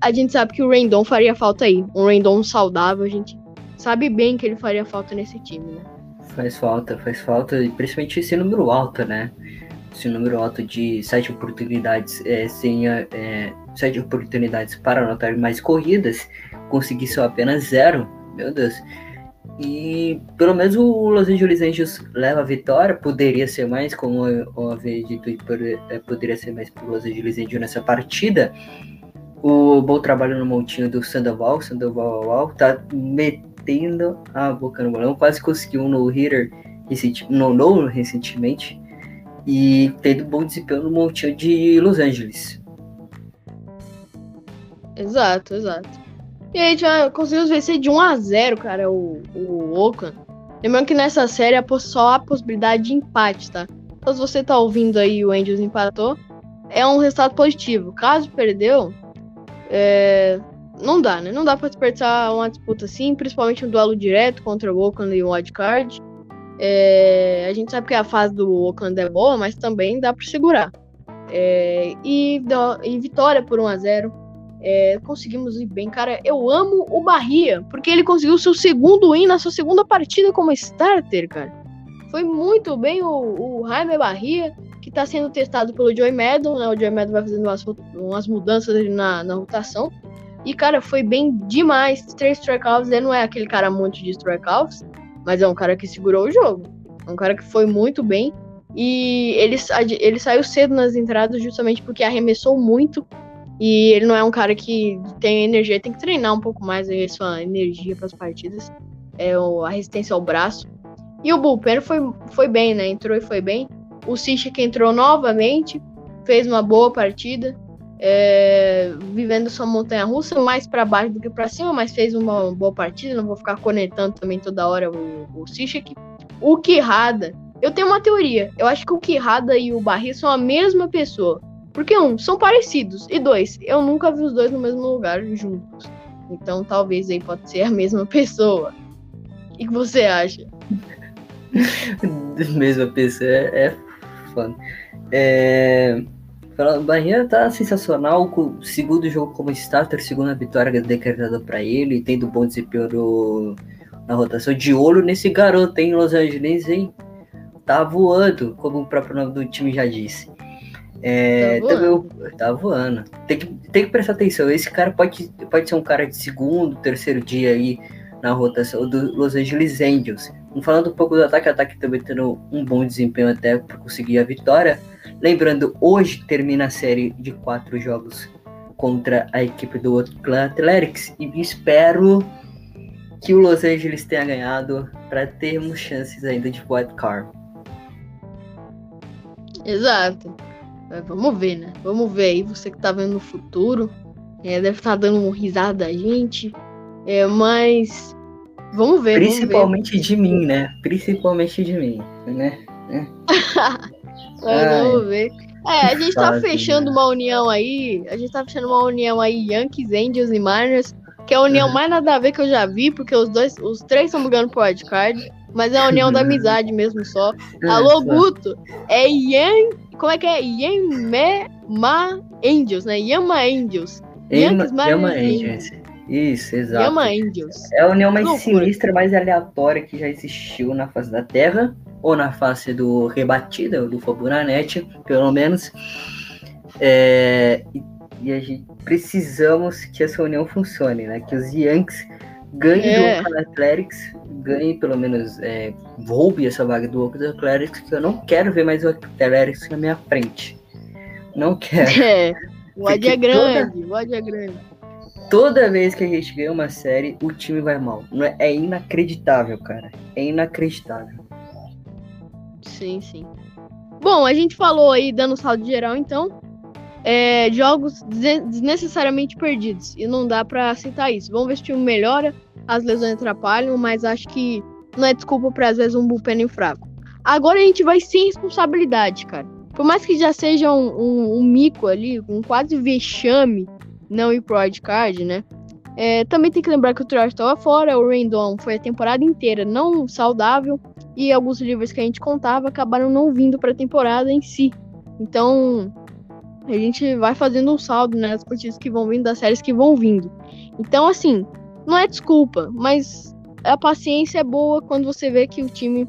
A gente sabe que o Rendon faria falta aí. Um Rendon saudável, a gente sabe bem que ele faria falta nesse time, né?
Faz falta, faz falta, principalmente esse número alto, né? Esse número alto de sete oportunidades é, sem é, sete oportunidades para anotar mais corridas, conseguir só apenas zero. Meu Deus. E pelo menos o Los Angeles Angels leva a vitória. Poderia ser mais, como eu havia dito, é, poderia ser mais para Los Angeles Angels nessa partida. O bom trabalho no montinho do Sandoval. Sandoval tá metendo a boca no balão. Quase conseguiu um no-hitter no, no recentemente. E tendo bom desempenho no montinho de Los Angeles.
Exato, exato. E a gente já conseguiu vencer de 1 a 0 cara, o, o Oakland. Lembrando que nessa série só há possibilidade de empate, tá? Então se você tá ouvindo aí o Angels empatou, é um resultado positivo. Caso perdeu, é... não dá, né? Não dá pra desperdiçar uma disputa assim, principalmente um duelo direto contra o Oakland e o Wildcard. É... A gente sabe que a fase do Oakland é boa, mas também dá pra segurar. É... E, e vitória por 1 a 0 é, conseguimos ir bem. Cara, eu amo o Bahia, porque ele conseguiu seu segundo win na sua segunda partida como starter, cara. Foi muito bem o, o Jaime Bahia, que está sendo testado pelo Joey Maddon, né? O Joey Maddon vai fazendo umas, umas mudanças na, na rotação. E, cara, foi bem demais. Três strikeouts, ele não é aquele cara muito de strikeouts, mas é um cara que segurou o jogo. É um cara que foi muito bem. E ele, ele saiu cedo nas entradas justamente porque arremessou muito e ele não é um cara que tem energia, tem que treinar um pouco mais a sua energia para as partidas. É a resistência ao braço. E o Bullpen foi, foi bem, né? Entrou e foi bem. O que entrou novamente, fez uma boa partida. É, vivendo sua montanha russa, mais para baixo do que para cima, mas fez uma boa partida. Não vou ficar conectando também toda hora o, o Cishek. O Kirrada, eu tenho uma teoria. Eu acho que o Kirrada e o Barri são a mesma pessoa. Porque, um, são parecidos. E dois, eu nunca vi os dois no mesmo lugar juntos. Então talvez aí pode ser a mesma pessoa. O que você acha? [LAUGHS]
mesma pessoa é, é. É. O Bahia tá sensacional, o segundo jogo como starter, segunda vitória decretada para ele, tendo bom desempenho na rotação. De olho nesse garoto, em Los Angeles, hein? Tá voando, como o próprio nome do time já disse. É, tá voando. Também, tá voando. Tem que, tem que prestar atenção. Esse cara pode, pode ser um cara de segundo, terceiro dia aí na rotação do Los Angeles Angels. Falando um pouco do ataque, ataque também tendo um bom desempenho até para conseguir a vitória. Lembrando, hoje termina a série de quatro jogos contra a equipe do Oakland Athletics e espero que o Los Angeles tenha ganhado para termos chances ainda de wild card.
Exato. É, vamos ver, né? Vamos ver aí, você que tá vendo no futuro. É, deve estar tá dando uma risada da gente. É, mas vamos ver.
Principalmente
vamos
ver. de mim, né? Principalmente de mim, né? [LAUGHS]
É. mas vamos ver. É, a gente tá fechando né? uma união aí. A gente tá fechando uma união aí, Yankees, Angels e Mariners. Que é a união uhum. mais nada a ver que eu já vi, porque os dois, os três estão brigando pro wildcard. Mas é a união da amizade mesmo só.
É,
Alô. Guto. É Yan. Como é que é? Yama Angels, né? Yama Angels.
Yama,
Yankees
Yama
Mariners.
Angels. Isso, exato.
Yama Angels.
É a união mais
Loucura.
sinistra, mais aleatória que já existiu na face da Terra, ou na face do Rebatida, do Fabunanete, pelo menos. É, e, e a gente precisamos que essa união funcione, né? Que os Yankees ganhem
É.
do Oakland Athletics, ganhem pelo menos, é, roube essa vaga do Oakland Athletics, que eu não quero ver mais o Athletics na minha frente. Não quero. [LAUGHS]
É. O ódio é
Porque toda-
grande. O ódio é grande.
Toda vez que a gente ganha uma série, o time vai mal. É é inacreditável, cara. É inacreditável.
Sim, sim. Bom, a gente falou aí, dando saldo geral, então. é, jogos desne- desnecessariamente perdidos. E não dá pra aceitar isso. Vamos ver se o time melhora. As lesões atrapalham, mas acho que não é desculpa pra às vezes um bullpen fraco. Agora a gente vai sem responsabilidade, cara. Por mais que já seja um, um- um mico ali, um quase vexame não ir pro wildcard, né? É, também tem que lembrar que o Trout estava fora, o Rendon foi a temporada inteira não saudável e alguns livros que a gente contava acabaram não vindo para a temporada em si. Então, a gente vai fazendo um saldo né, das partidas que vão vindo, das séries que vão vindo. Então, assim, não é desculpa, mas a paciência é boa quando você vê que o time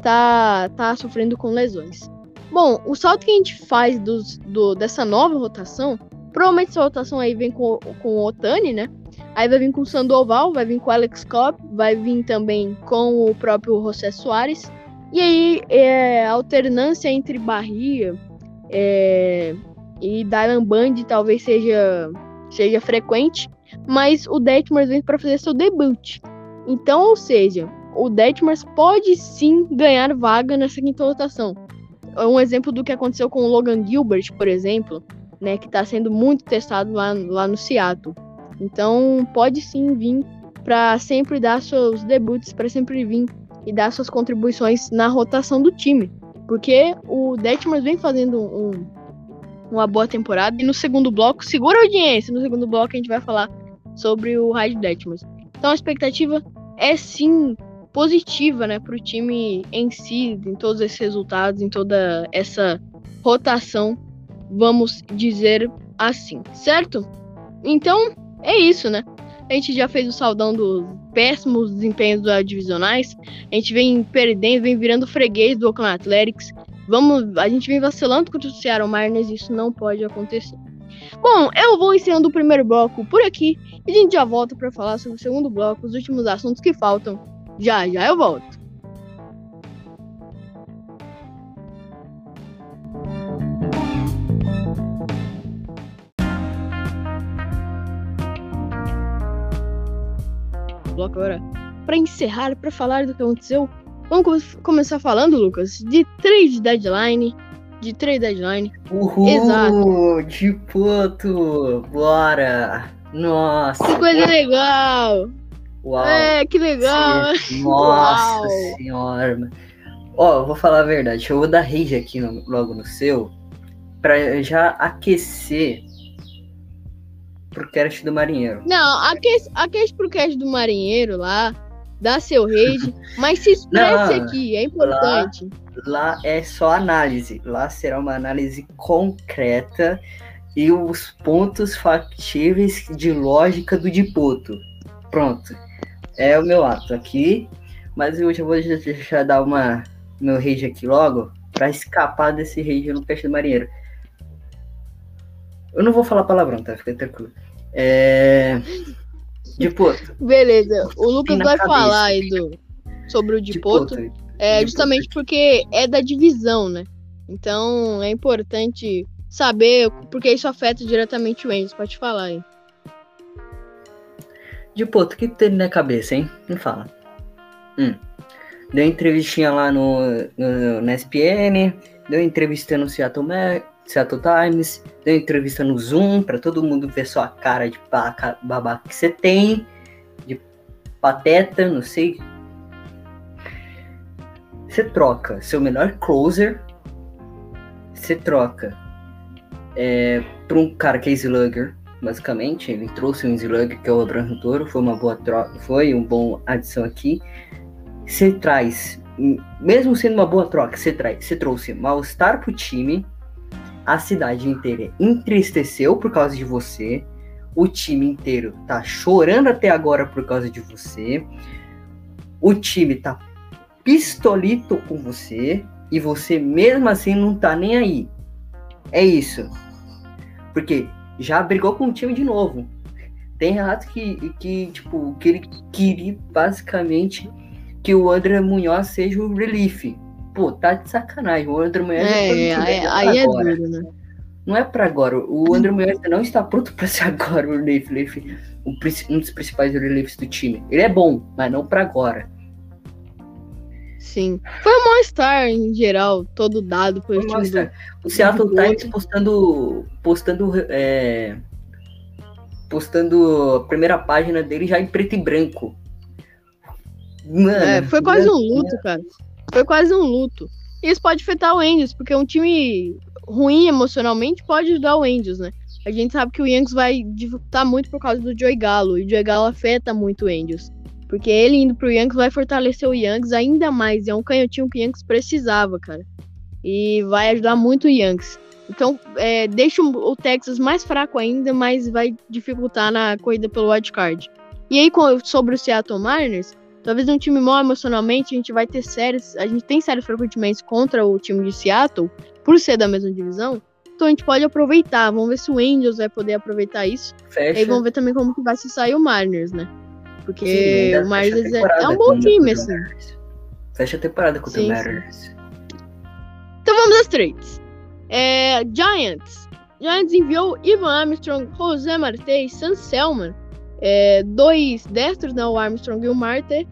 tá, tá sofrendo com lesões. Bom, o salto que a gente faz dos, do, dessa nova rotação, provavelmente essa rotação aí vem com, com o Otani, né? Aí vai vir com o Sandoval, vai vir com o Alex Cobb, vai vir também com o próprio José Soares. E aí, é, alternância entre Bahia é, e Dylan Band talvez seja, seja frequente, mas o Detmers vem para fazer seu debut. Então, ou seja, o Detmers pode sim ganhar vaga nessa quinta rotação. É um exemplo do que aconteceu com o Logan Gilbert, por exemplo, né, que está sendo muito testado lá, lá no Seattle. Então, pode sim vir para sempre dar seus debuts, para sempre vir e dar suas contribuições na rotação do time. Porque o Detmers vem fazendo um, uma boa temporada. E no segundo bloco, segura a audiência. No segundo bloco, a gente vai falar sobre o Raid Detmers. Então, a expectativa é sim positiva né, para o time em si, em todos esses resultados, em toda essa rotação, vamos dizer assim, certo? Então, é isso, né? A gente já fez o saudão dos péssimos desempenhos dos divisionais. A gente vem perdendo, vem virando freguês do Oakland Athletics. Vamos, a gente vem vacilando contra o Seattle Mariners, isso não pode acontecer. Bom, eu vou encerrando o primeiro bloco por aqui e a gente já volta para falar sobre o segundo bloco, os últimos assuntos que faltam. Já, já eu volto. Bloco agora para encerrar, para falar do que aconteceu. Vamos come- começar falando, Lucas, de trade deadline, de trade deadline.
Uhul!
Exato.
De puto! Bora! Nossa!
Que coisa legal!
Uau!
É, que legal!
Nossa
Uau.
senhora! Ó, vou falar a verdade. Eu vou dar rage aqui no- logo no seu. Pra já aquecer pro cast do marinheiro.
Não, aquece, aquece pro cast do marinheiro lá, dá seu rage, [LAUGHS] mas se expresse
Não,
aqui, é importante.
Lá é só análise. Lá será uma análise concreta e os pontos factíveis de lógica do Dipoto. Pronto. É o meu ato aqui. Mas eu já vou já dar uma meu rage aqui logo pra escapar desse rage no peixe do marinheiro. Eu não vou falar palavrão, tá? Fica tranquilo. É. Dipoto.
Beleza, o Lucas vai
cabeça.
falar aí do, sobre o Dipoto.
Dipoto.
É justamente porque é da divisão, né? Então é importante saber, porque isso afeta diretamente o Angels. Pode falar aí.
Dipoto, o que tem na cabeça, hein? Me fala. Hum. Deu entrevistinha lá no, no, na SPN, deu entrevista no Seattle, Seattle Times, deu entrevista no Zoom, pra todo mundo ver sua cara de baca- babaca que você tem, de pateta, não sei. Você troca seu melhor closer, você troca é, pra um cara que é slugger, basicamente. Ele trouxe um slugger que é o Abraham Toro, foi uma boa troca, foi um bom adição aqui. você traz, mesmo sendo uma boa troca, você, traz, você trouxe mal-estar pro time, a cidade inteira entristeceu por causa de você, o time inteiro tá chorando até agora por causa de você, o time tá pistolito com você e você mesmo assim não tá nem aí. É isso. Porque já brigou com o time de novo. Tem relatos que, que, tipo, que ele queria basicamente que o André Munhoz seja o relief. Pô, tá de sacanagem. O André Munhoz
é, é, aí é duro, né?
Não é para agora. O André Munhoz não está pronto [LAUGHS] para ser agora o relief, relief um dos principais reliefs do time. Ele é bom, mas não para agora.
Sim. Foi um mal-estar em geral, todo dado pelo time do,
O Seattle Times postando. postando. É, postando a primeira página dele já em preto e branco.
Mano, é, foi quase um luto, cara. Foi quase um luto. E isso pode afetar o Angels, porque um time ruim emocionalmente pode ajudar o Angels, né? A gente sabe que o Yankees vai dificultar muito por causa do Joey Gallo, e o Joey Gallo afeta muito o Angels. Porque ele indo pro Yankees vai fortalecer o Yankees ainda mais. É um canhotinho que o Yankees precisava, cara. E vai ajudar muito o Yankees. Então, é, deixa o Texas mais fraco ainda, mas vai dificultar na corrida pelo wild card. E aí, sobre o Seattle Mariners, talvez um time mal emocionalmente, a gente vai ter séries, a gente tem sérios frequentemente contra o time de Seattle, por ser da mesma divisão. Então a gente pode aproveitar. Vamos ver se o Angels vai poder aproveitar isso. Fecha. E aí vamos ver também como que vai se sair o Mariners, né? Porque Sim, o Mariners é, é um bom time, assim.
Fecha a temporada contra sim, o Mariners.
Então vamos às trades. É, Giants. Giants enviou Ivan Armstrong, José Marte e Sam Selman. É, dois destros, né, o Armstrong e o Marte.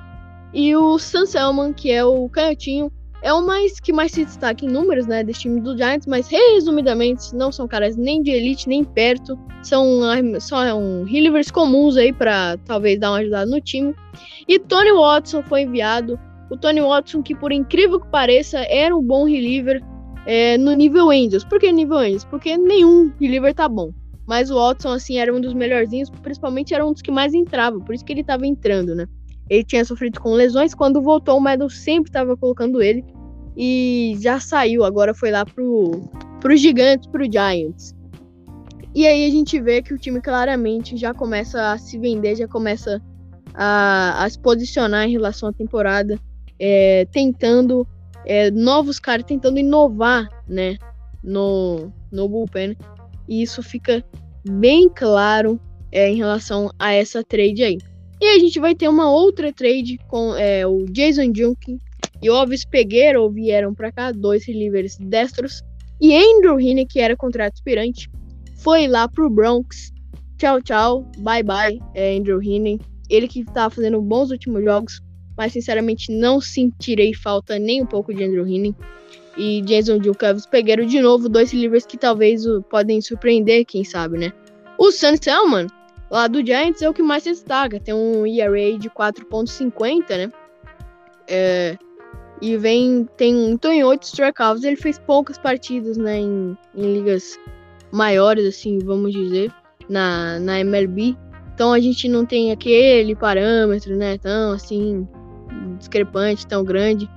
E o Sam Selman, que é o canhotinho, é o mais que mais se destaca em números, né, desse time do Giants, mas resumidamente não são caras nem de elite nem perto, são são relievers comuns aí para talvez dar uma ajudada no time. E Tony Watson foi enviado. O Tony Watson, que por incrível que pareça, era um bom reliever é, no nível Angels. Por que nível Angels? Porque nenhum reliever tá bom. Mas o Watson, assim, era um dos melhorzinhos, principalmente era um dos que mais entrava, por isso que ele tava entrando, né? Ele tinha sofrido com lesões, quando voltou o Medal sempre estava colocando ele e já saiu, agora foi lá pro, pro Gigantes, pro Giants. E aí a gente vê que o time claramente já começa a se vender, já começa a, a se posicionar em relação à temporada, é, tentando é, novos caras, tentando inovar, né, no, no bullpen. E isso fica bem claro é, em relação a essa trade aí. E a gente vai ter uma outra trade com é, o Jason Junkin e o Elvis Peguero vieram para cá, dois relievers destros. E Andrew Heaney, que era contrato aspirante, foi lá pro Bronx. Tchau, tchau, bye bye, é Andrew Heaney. Ele que tá fazendo bons últimos jogos, mas sinceramente não sentirei falta nem um pouco de Andrew Heaney. E Jason Duke Elvis Peguero de novo, dois relievers que talvez podem surpreender, quem sabe, né? O Sun Selman, lá do Giants, é o que mais se destaca. Tem um ERA de 4.50, né? É, e vem. Tem, então, em oito strikeouts, ele fez poucas partidas, né? Em, em ligas maiores, assim, vamos dizer, na, na MLB. Então a gente não tem aquele parâmetro, né? Tão assim, discrepante, tão grande.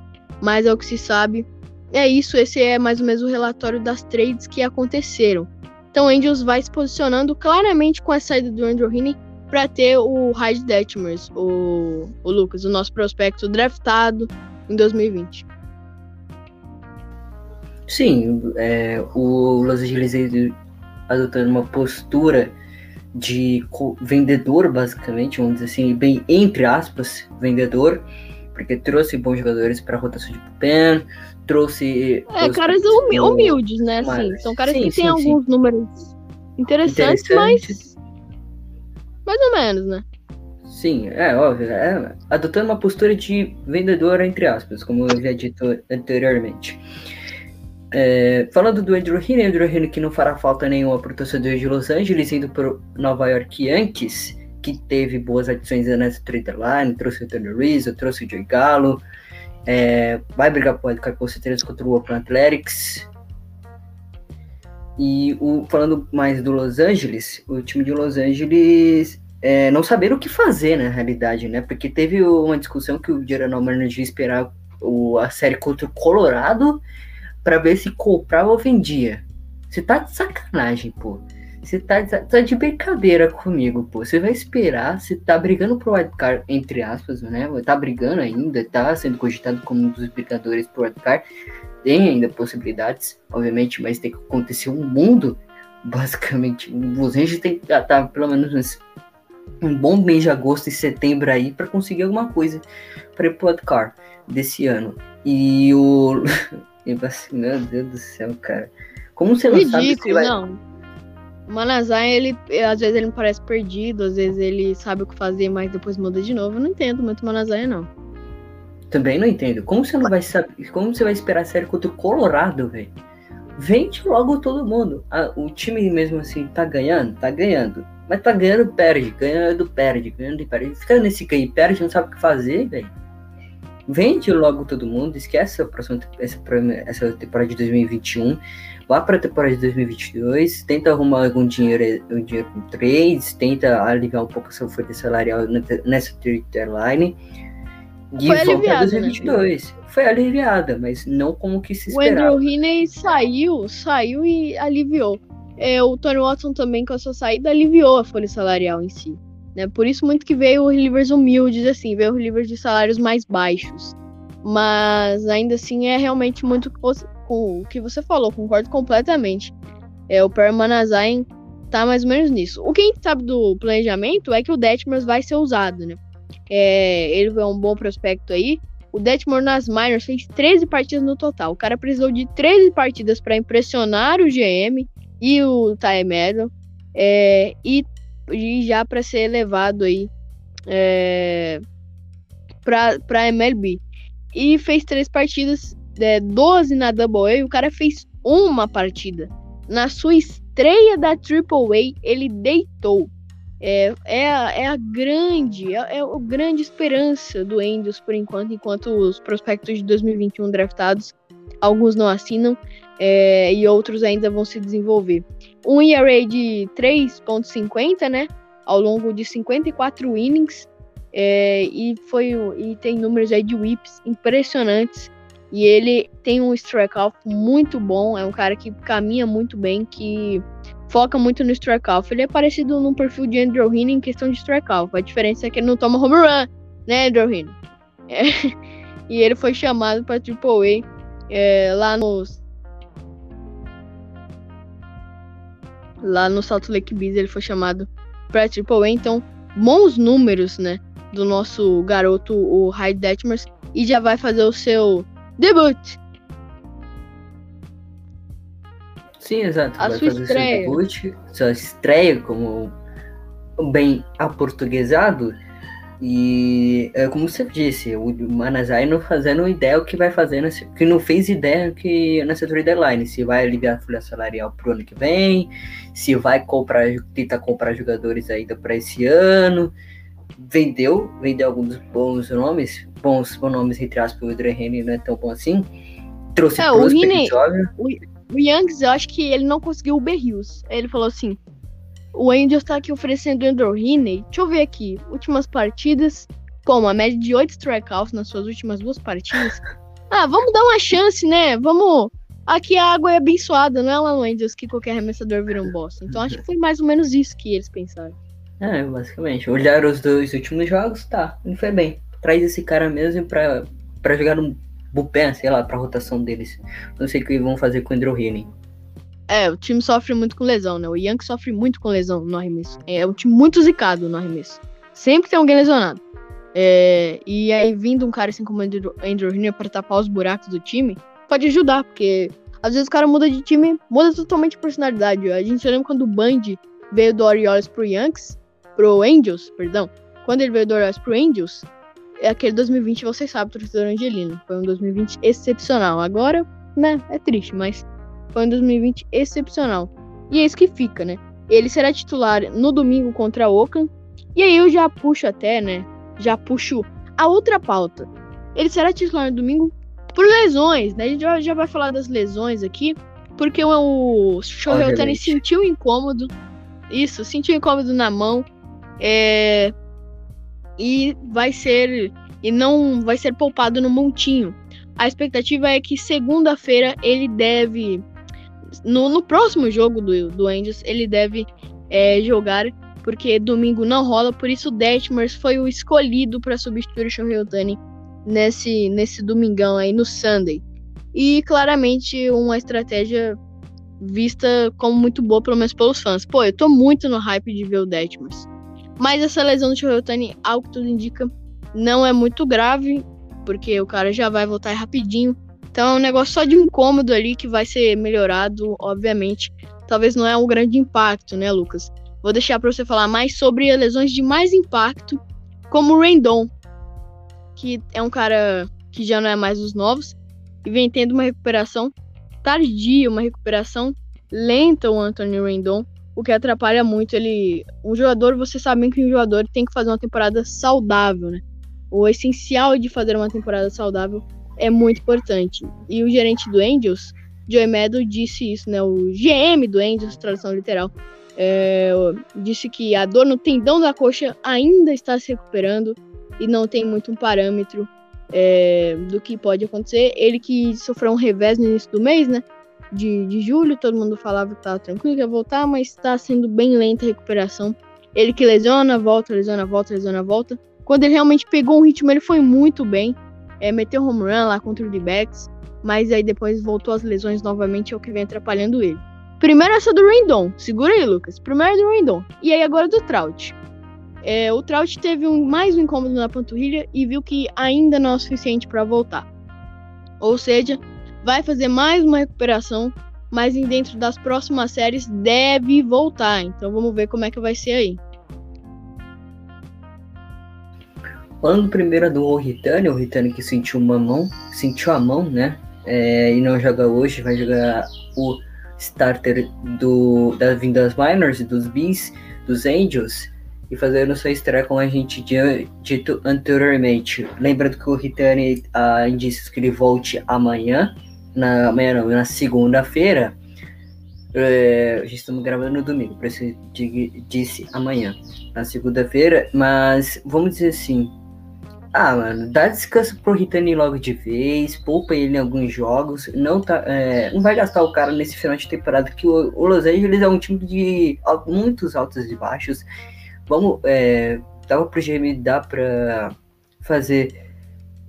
Mas é o que se sabe. É isso, esse é mais ou menos o relatório das trades que aconteceram. Então o Angels vai se posicionando claramente com a saída do Andrew Heaney para ter o Hyde Detmers, o, o Lucas, o nosso prospecto draftado em 2020.
Sim, é, o Los Angeles adotando uma postura de vendedor, basicamente, vamos dizer assim, bem entre aspas, vendedor, porque trouxe bons jogadores para a rotação de bullpen, trouxe.
É, caras humildes, né? Assim, são caras sim, que têm alguns números interessantes, interessantes, mas. Mais ou menos, né?
Sim, é óbvio. É, adotando uma postura de vendedor, entre aspas, como eu havia dito anteriormente. É, falando do Andrew Heaney, Andrew Heaney que não fará falta nenhuma para o torcedor de Los Angeles, indo para o Nova York Yankees, que teve boas adições nessa trade line, trouxe o Tony Rizzo, trouxe o Joey Gallo, é, vai brigar wildcard com certeza contra o Oakland Athletics. E o, falando mais do Los Angeles, o time de Los Angeles é, não saber o que fazer na realidade, né? Porque teve uma discussão que o General Manager ia esperar o, a série contra o Colorado para ver se comprava ou vendia. Você tá de sacanagem, pô. Você tá, tá, de brincadeira comigo, pô. Você vai esperar, você tá brigando pro wildcard, entre aspas, né? Tá brigando ainda, tá sendo cogitado como um dos brigadores pro wildcard. Tem ainda possibilidades, obviamente, mas tem que acontecer um mundo, [LAUGHS] basicamente. Os Rangers tem que tá, pelo menos um bom mês de agosto e setembro aí para conseguir alguma coisa para ir pro wildcard desse ano. E o. [LAUGHS] Meu Deus do céu, cara. Como você não
Ridículo,
sabe se vai...
não. O Manazai, ele, às vezes ele me parece perdido, às vezes ele sabe o que fazer, mas depois muda de novo. Eu não entendo muito o Manazai, não.
Também não entendo. Como você não vai saber. Como você vai esperar a série contra o Colorado, velho? Vende logo todo mundo. Ah, o time mesmo assim tá ganhando? Tá ganhando. Mas tá ganhando, perde. Ganhando, perde. Ganhando, perde. Fica nesse ganho perde, não sabe o que fazer, velho. Vende logo todo mundo. Esquece a próxima, essa, essa temporada de 2021 vá para a temporada de 2022, tenta arrumar algum dinheiro, um dinheiro com trades, tenta aliviar um pouco a sua folha salarial nessa deadline. E Foi volta para 2022. Né? Foi aliviada, mas não como que se esperava.
O Andrew Heaney saiu, saiu e aliviou. É, o Tony Watson também, com a sua saída, aliviou a folha salarial em si. Né? Por isso muito que veio o relievers humildes, assim, veio o relievers de salários mais baixos. Mas ainda assim é realmente muito o que você falou, concordo completamente. É, o Permanazain tá mais ou menos nisso. O que a gente sabe do planejamento é que o Detmers vai ser usado, né? É, ele é um bom prospecto aí. O Detmore nas minors fez 13 partidas no total. O cara precisou de 13 partidas para impressionar o GM e o Ty é, e, e, já para ser levado aí é, para MLB. E fez três partidas é, 12 na Double A, o cara fez uma partida. Na sua estreia da Triple A, ele deitou. É, é, a, é a grande, é, é, a grande esperança do Angels por enquanto, enquanto os prospectos de 2021 draftados, alguns não assinam é, e outros ainda vão se desenvolver. Um ERA de 3.50, né, ao longo de 54 innings, é, e foi e tem números aí de whips impressionantes. E ele tem um strikeout muito bom, é um cara que caminha muito bem, que foca muito no strikeout. Ele é parecido no perfil de Andrew Heaney em questão de strikeout. A diferença é que ele não toma home run, né, Andrew Heaney? É. [LAUGHS] E ele foi chamado para Triple A é, lá nos lá no Salt Lake Bees ele foi chamado para Triple A. Então, bons números, né, do nosso garoto, o Hyde Detmers, e já vai fazer o seu debut.
Sim, exato.
A
Vai
sua estreia.
seu debut, sua estreia como bem aportuguesado. E é como você disse, o Manazai não fazendo ideia o que vai fazer, nesse, que não fez ideia que nessa trade deadline, se vai aliviar a folha salarial pro ano que vem, se vai comprar, tentar comprar jogadores ainda para esse ano. Vendeu, vendeu alguns bons nomes, bons, bons nomes, entre aspas, o André Henry não é tão bom assim. Trouxe
é, o Rini, o, o Youngs, eu acho que ele não conseguiu o Berrios. Ele falou assim: o Angels tá aqui oferecendo o Andrew Heaney. Deixa eu ver aqui. Últimas partidas. Com uma média de 8 strikeouts nas suas últimas duas partidas. [LAUGHS] Ah, vamos dar uma chance, né? Vamos. Aqui a água é abençoada, não é lá no Angels que qualquer arremessador vira um bosta. Então acho que foi mais ou menos isso que eles pensaram.
É, basicamente. Olharam os dois últimos jogos, tá, não foi bem traz esse cara mesmo pra, pra jogar no bullpen, sei lá, pra rotação deles. Não sei o que vão fazer com o Andrew Heaney.
É, o time sofre muito com lesão, né? O Yankees sofre muito com lesão no arremesso. É um time muito zicado no arremesso. Sempre tem alguém lesionado. É, e aí, vindo um cara assim como o Andrew, Andrew pra tapar os buracos do time, pode ajudar, porque às vezes o cara muda de time, muda totalmente a personalidade. A gente lembra quando o Band veio do Orioles pro Yankees, pro Angels, perdão. Quando ele veio do Orioles pro Angels, é aquele 2020, vocês sabem, torcedor Angelino. Foi um 2020 excepcional. Agora, né, é triste, mas foi um 2020 excepcional. E é isso que fica, né? Ele será titular no domingo contra Oakland. E aí eu já puxo até, né? Já puxo a outra pauta. Ele será titular no domingo por lesões, né? A gente já, já vai falar das lesões aqui. Porque o Shohei Otani sentiu incômodo. Isso, sentiu incômodo na mão. É, e vai ser e não vai ser poupado no montinho. A expectativa é que segunda-feira ele deve no, no, próximo jogo do, do Angels ele deve é, jogar porque domingo não rola, por isso Detmers foi o escolhido para substituir o Shohei Otani nesse nesse domingão aí no Sunday. E claramente uma estratégia vista como muito boa, pelo menos pelos fãs. Pô, eu tô muito no hype de ver o Detmers. Mas essa lesão do Shohei Otani, ao que tudo indica, não é muito grave, porque o cara já vai voltar rapidinho. Então é um negócio só de incômodo ali que vai ser melhorado, obviamente. Talvez não é um grande impacto, né, Lucas? Vou deixar para você falar mais sobre lesões de mais impacto, como o Rendon, que é um cara que já não é mais dos novos e vem tendo uma recuperação tardia, uma recuperação lenta o Anthony Rendon, o que atrapalha muito ele. Um jogador, você sabe que um jogador tem que fazer uma temporada saudável, né? O essencial de fazer uma temporada saudável é muito importante. E o gerente do Angels, Joey Meadow, disse isso, né? O GM do Angels, tradução literal, é, disse que a dor no tendão da coxa ainda está se recuperando e não tem muito um parâmetro é, do que pode acontecer. Ele que sofreu um revés no início do mês, né? De, de julho, todo mundo falava que estava tranquilo, que ia voltar, mas está sendo bem lenta a recuperação. Ele que lesiona, volta, lesiona, volta, lesiona, volta. Quando ele realmente pegou um ritmo, ele foi muito bem. É, meteu home run lá contra o D-Backs, mas aí depois voltou às lesões novamente, é o que vem atrapalhando ele. Primeiro essa do Rendon, segura aí, Lucas. Primeiro do Rendon. E aí agora do Trout. É, o Trout teve um, mais um incômodo na panturrilha e viu que ainda não é o suficiente para voltar. Ou seja, vai fazer mais uma recuperação, mas dentro das próximas séries deve voltar. Então vamos ver como é que vai ser aí.
Falando primeiro do Ritani, o Ritani que sentiu uma mão, sentiu a mão, né? É, e não joga hoje, vai jogar o starter do, das vindas minors, dos Bees, dos Angels, e fazendo sua estreia como a gente tinha dito anteriormente. Lembrando que o Ritani há indícios que ele volte amanhã, na amanhã não, na segunda-feira. É, gente estamos gravando no domingo, por isso disse amanhã, na segunda-feira, mas vamos dizer assim, ah, mano, dá descanso pro Ritani logo de vez, poupa ele em alguns jogos, não, tá, é, não vai gastar o cara nesse final de temporada, que o, o, Los Angeles é um time de muitos altos e baixos. Vamos, é, dava pro GM, dá pra fazer,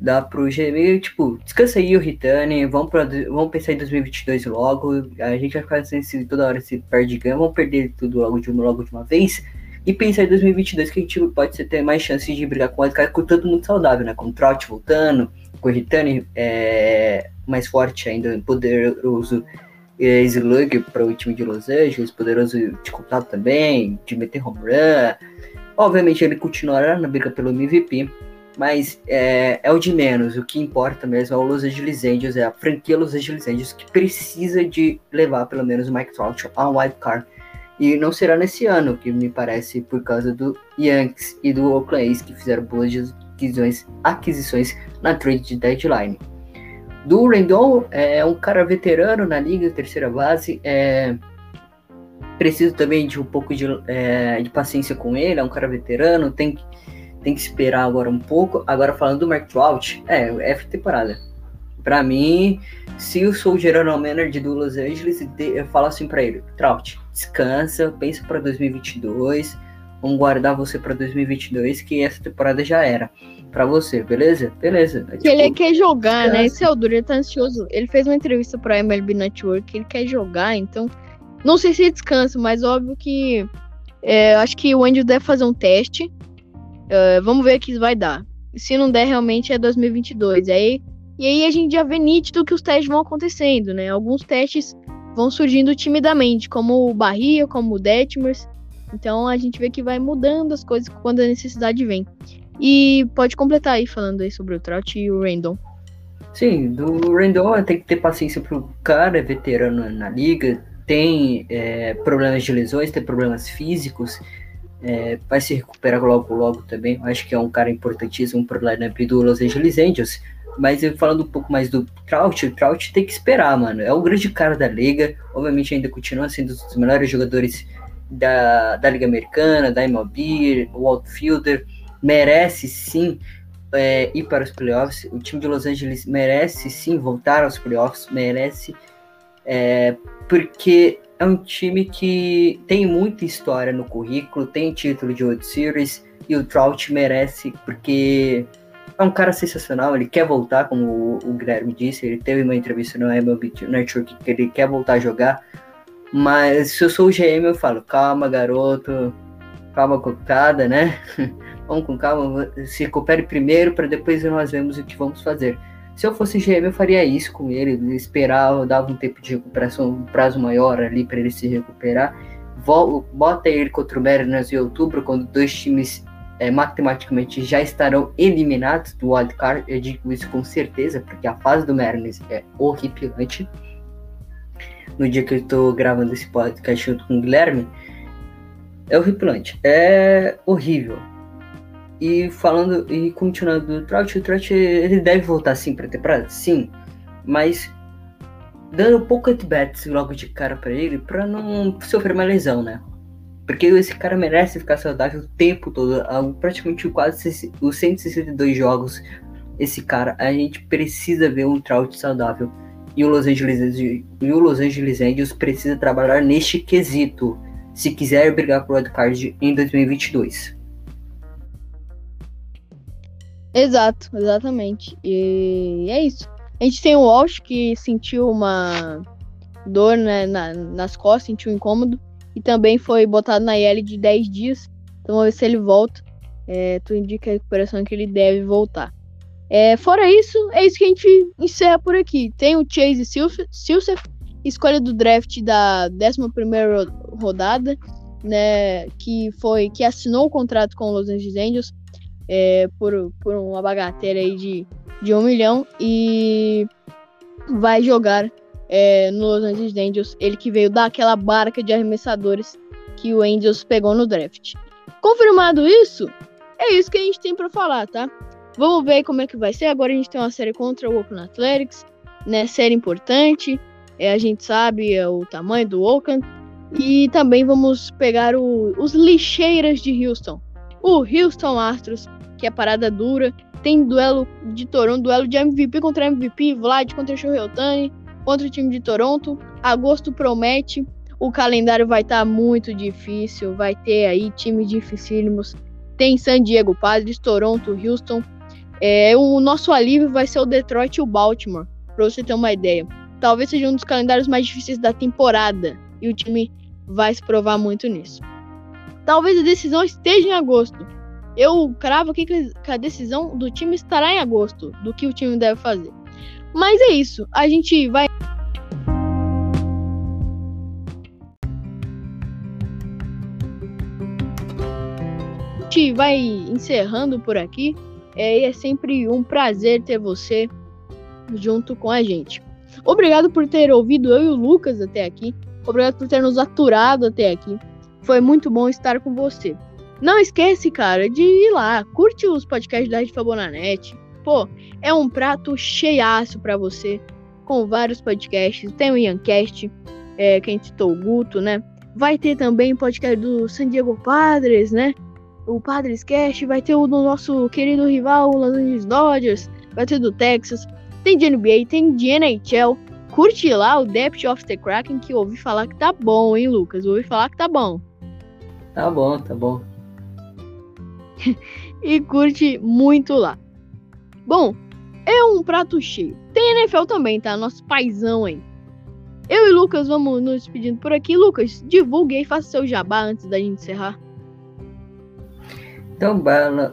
dá pro GM, tipo, descansa aí o Ritani, vamos, pra, vamos pensar em 2022 logo, a gente vai ficar assim, toda hora se perde ganha, vamos perder tudo logo de, logo de uma vez e pensar em 2022 que a gente pode ter mais chances de brigar com o Wildcard com todo mundo saudável, né? Com o Trout voltando, com o Ritani é, mais forte ainda, poderoso é, slug para o time de Los Angeles, poderoso de contato também, de meter home run. Obviamente ele continuará na briga pelo MVP, mas é, é, o de menos. O que importa mesmo é o Los Angeles Angels, é a franquia Los Angeles Angels que precisa de levar pelo menos o Mike Trout a um wild card e não será nesse ano, que me parece por causa do Yankees e do Oakland A's que fizeram boas aquisições, na trade deadline. Do Rendon é um cara veterano na liga, terceira base. É, preciso também de um pouco de, é, de paciência com ele. É um cara veterano, tem, tem que esperar agora um pouco. Agora falando do Mark Trout, é, é temporada para mim, se eu sou o general manager do Los Angeles, eu falo assim para ele: Trout, descansa, pensa para 2022, vamos guardar você para 2022, que essa temporada já era para você, beleza? Beleza.
É, tipo, ele quer jogar, né? descansa. né? Esse é o Duro, ele tá ansioso. Ele fez uma entrevista pra MLB Network, ele quer jogar, então. Não sei se descansa, mas óbvio que. É, acho que o Andy deve fazer um teste. Uh, vamos ver o que vai dar. Se não der, realmente é 2022. Aí e aí a gente já vê nítido que os testes vão acontecendo, né? Alguns testes vão surgindo timidamente, como o Barria, como o Detmers. Então a gente vê que vai mudando as coisas quando a necessidade vem. E pode completar aí falando aí sobre o Trout e o Randall.
Sim, do Randall tem que ter paciência pro cara, é veterano na liga, tem é, problemas de lesões, tem problemas físicos, é, vai se recuperar logo logo também. Acho que é um cara importantíssimo pro lineup do Los Angeles Angels. Mas falando um pouco mais do Trout, o Trout tem que esperar, mano. É o grande cara da liga. Obviamente ainda continua sendo um dos melhores jogadores da, da Liga Americana, da MLB, o outfielder, merece sim é, ir para os playoffs. O time de Los Angeles merece sim voltar aos playoffs, merece, é, porque é um time que tem muita história no currículo, tem título de World Series e o Trout merece, porque é um cara sensacional, ele quer voltar, como o, Guilherme disse, ele teve uma entrevista no MLB Network que ele quer voltar a jogar, mas se eu sou o GM eu falo, calma garoto, calma cocada, né? [LAUGHS] vamos com calma, se recupere primeiro para depois nós vemos o que vamos fazer. Se eu fosse GM, eu faria isso com ele, esperava, dava um tempo de recuperação, um prazo maior ali para ele se recuperar. Bota ele contra o Mariners em outubro, quando dois times é, matematicamente já estarão eliminados do wildcard. Eu digo isso com certeza, porque a fase do Mariners é horripilante. No dia que eu estou gravando esse podcast junto com o Guilherme, é horripilante. É horrível. E falando e continuando do Trout, o Trout ele deve voltar sim para temporada? Sim. Mas dando pouco at-bats logo de cara para ele, para não sofrer uma lesão, né? Porque esse cara merece ficar saudável o tempo todo, praticamente quase os 162 jogos. Esse cara, a gente precisa ver um Trout saudável. E o Los Angeles, e o Los Angeles Angels precisa trabalhar neste quesito, se quiser brigar por wildcard em 2022.
Exato, exatamente. E é isso. A gente tem o Walsh que sentiu uma dor né, na, nas costas, sentiu um incômodo. E também foi botado na IL de 10 dias. Então vamos ver se ele volta. É, tu indica a recuperação que ele deve voltar. É, fora isso, é isso que a gente encerra por aqui. Tem o Chase Silsef, escolha do draft da 11 rodada, né, que foi que assinou o contrato com os Los Angeles Angels é, por, por uma bagatela aí de, de um milhão e vai jogar é, no Los Angeles Angels. Ele que veio daquela barca de arremessadores que o Angels pegou no draft. Confirmado isso, é isso que a gente tem para falar, tá? Vamos ver como é que vai ser. Agora a gente tem uma série contra o Oakland Athletics, né? Série importante. É, a gente sabe é, o tamanho do Oakland. E também vamos pegar o, os lixeiras de Houston. O Houston Astros que é parada dura. Tem duelo de Toronto, duelo de MVP contra MVP, Vlad contra Shohei contra o time de Toronto. Agosto promete. O calendário vai estar tá muito difícil, vai ter aí times dificílimos. Tem San Diego Padres, Toronto, Houston. É, o nosso alívio vai ser o Detroit e o Baltimore, para você ter uma ideia. Talvez seja um dos calendários mais difíceis da temporada e o time vai se provar muito nisso. Talvez a decisão esteja em agosto, eu cravo aqui que a decisão do time estará em agosto, do que o time deve fazer. Mas é isso, a gente vai. A gente vai encerrando por aqui. É, é sempre um prazer ter você junto com a gente. Obrigado por ter ouvido eu e o Lucas até aqui. Obrigado por ter nos aturado até aqui. Foi muito bom estar com você. Não esquece, cara, de ir lá, curte os podcasts da Rede Fabonanet. Pô, é um prato cheiaço para você, com vários podcasts. Tem o Iancast, é, quem citou o Guto, né? Vai ter também podcast do San Diego Padres, né? O Padres Cast, vai ter o do nosso querido rival, o Los Angeles Dodgers, vai ter do Texas, tem de NBA, tem de NHL. Curte lá o Depth of the Kraken, que ouvi falar que tá bom, hein, Lucas? Ouvi falar que tá bom.
Tá bom, tá bom. [LAUGHS]
e curte muito lá. Bom, é um prato cheio. Tem NFL também, tá? Nosso paizão aí. Eu e Lucas vamos nos despedindo por aqui. Lucas, divulgue aí, faça seu jabá antes da gente encerrar.
Então,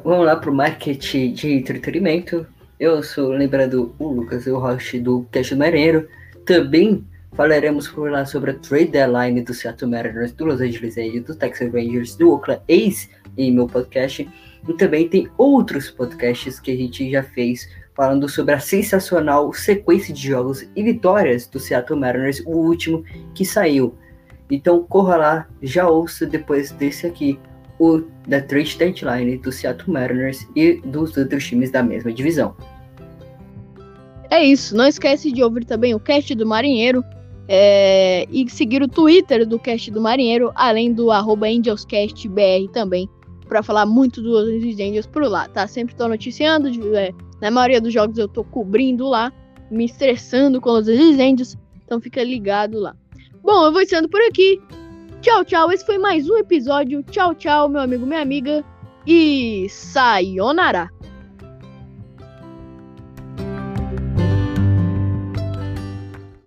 vamos lá pro marketing de entretenimento. Eu sou, lembrando, o Lucas, o host do Cash Marinheiro. Também falaremos por lá sobre a trade deadline do Seattle Mariners, do Los Angeles Angels, do Texas Rangers, do Oakland A's em meu podcast. E também tem outros podcasts que a gente já fez falando sobre a sensacional sequência de jogos e vitórias do Seattle Mariners, o último que saiu. Então corra lá, já ouça depois desse aqui o da trade deadline do Seattle Mariners e dos outros times da mesma divisão.
É isso, não esquece de ouvir também o cast do Marinheiro É, e seguir o Twitter do Cast do Marinheiro, além do AngelsCastBR também, para falar muito dos Angels por lá, tá? Sempre tô noticiando, é, na maioria dos jogos eu tô cobrindo lá, me estressando com os Angels, então fica ligado lá. Bom, eu vou encerrando por aqui. Tchau, tchau. Esse foi mais um episódio. Tchau, tchau, meu amigo, minha amiga. E sayonara.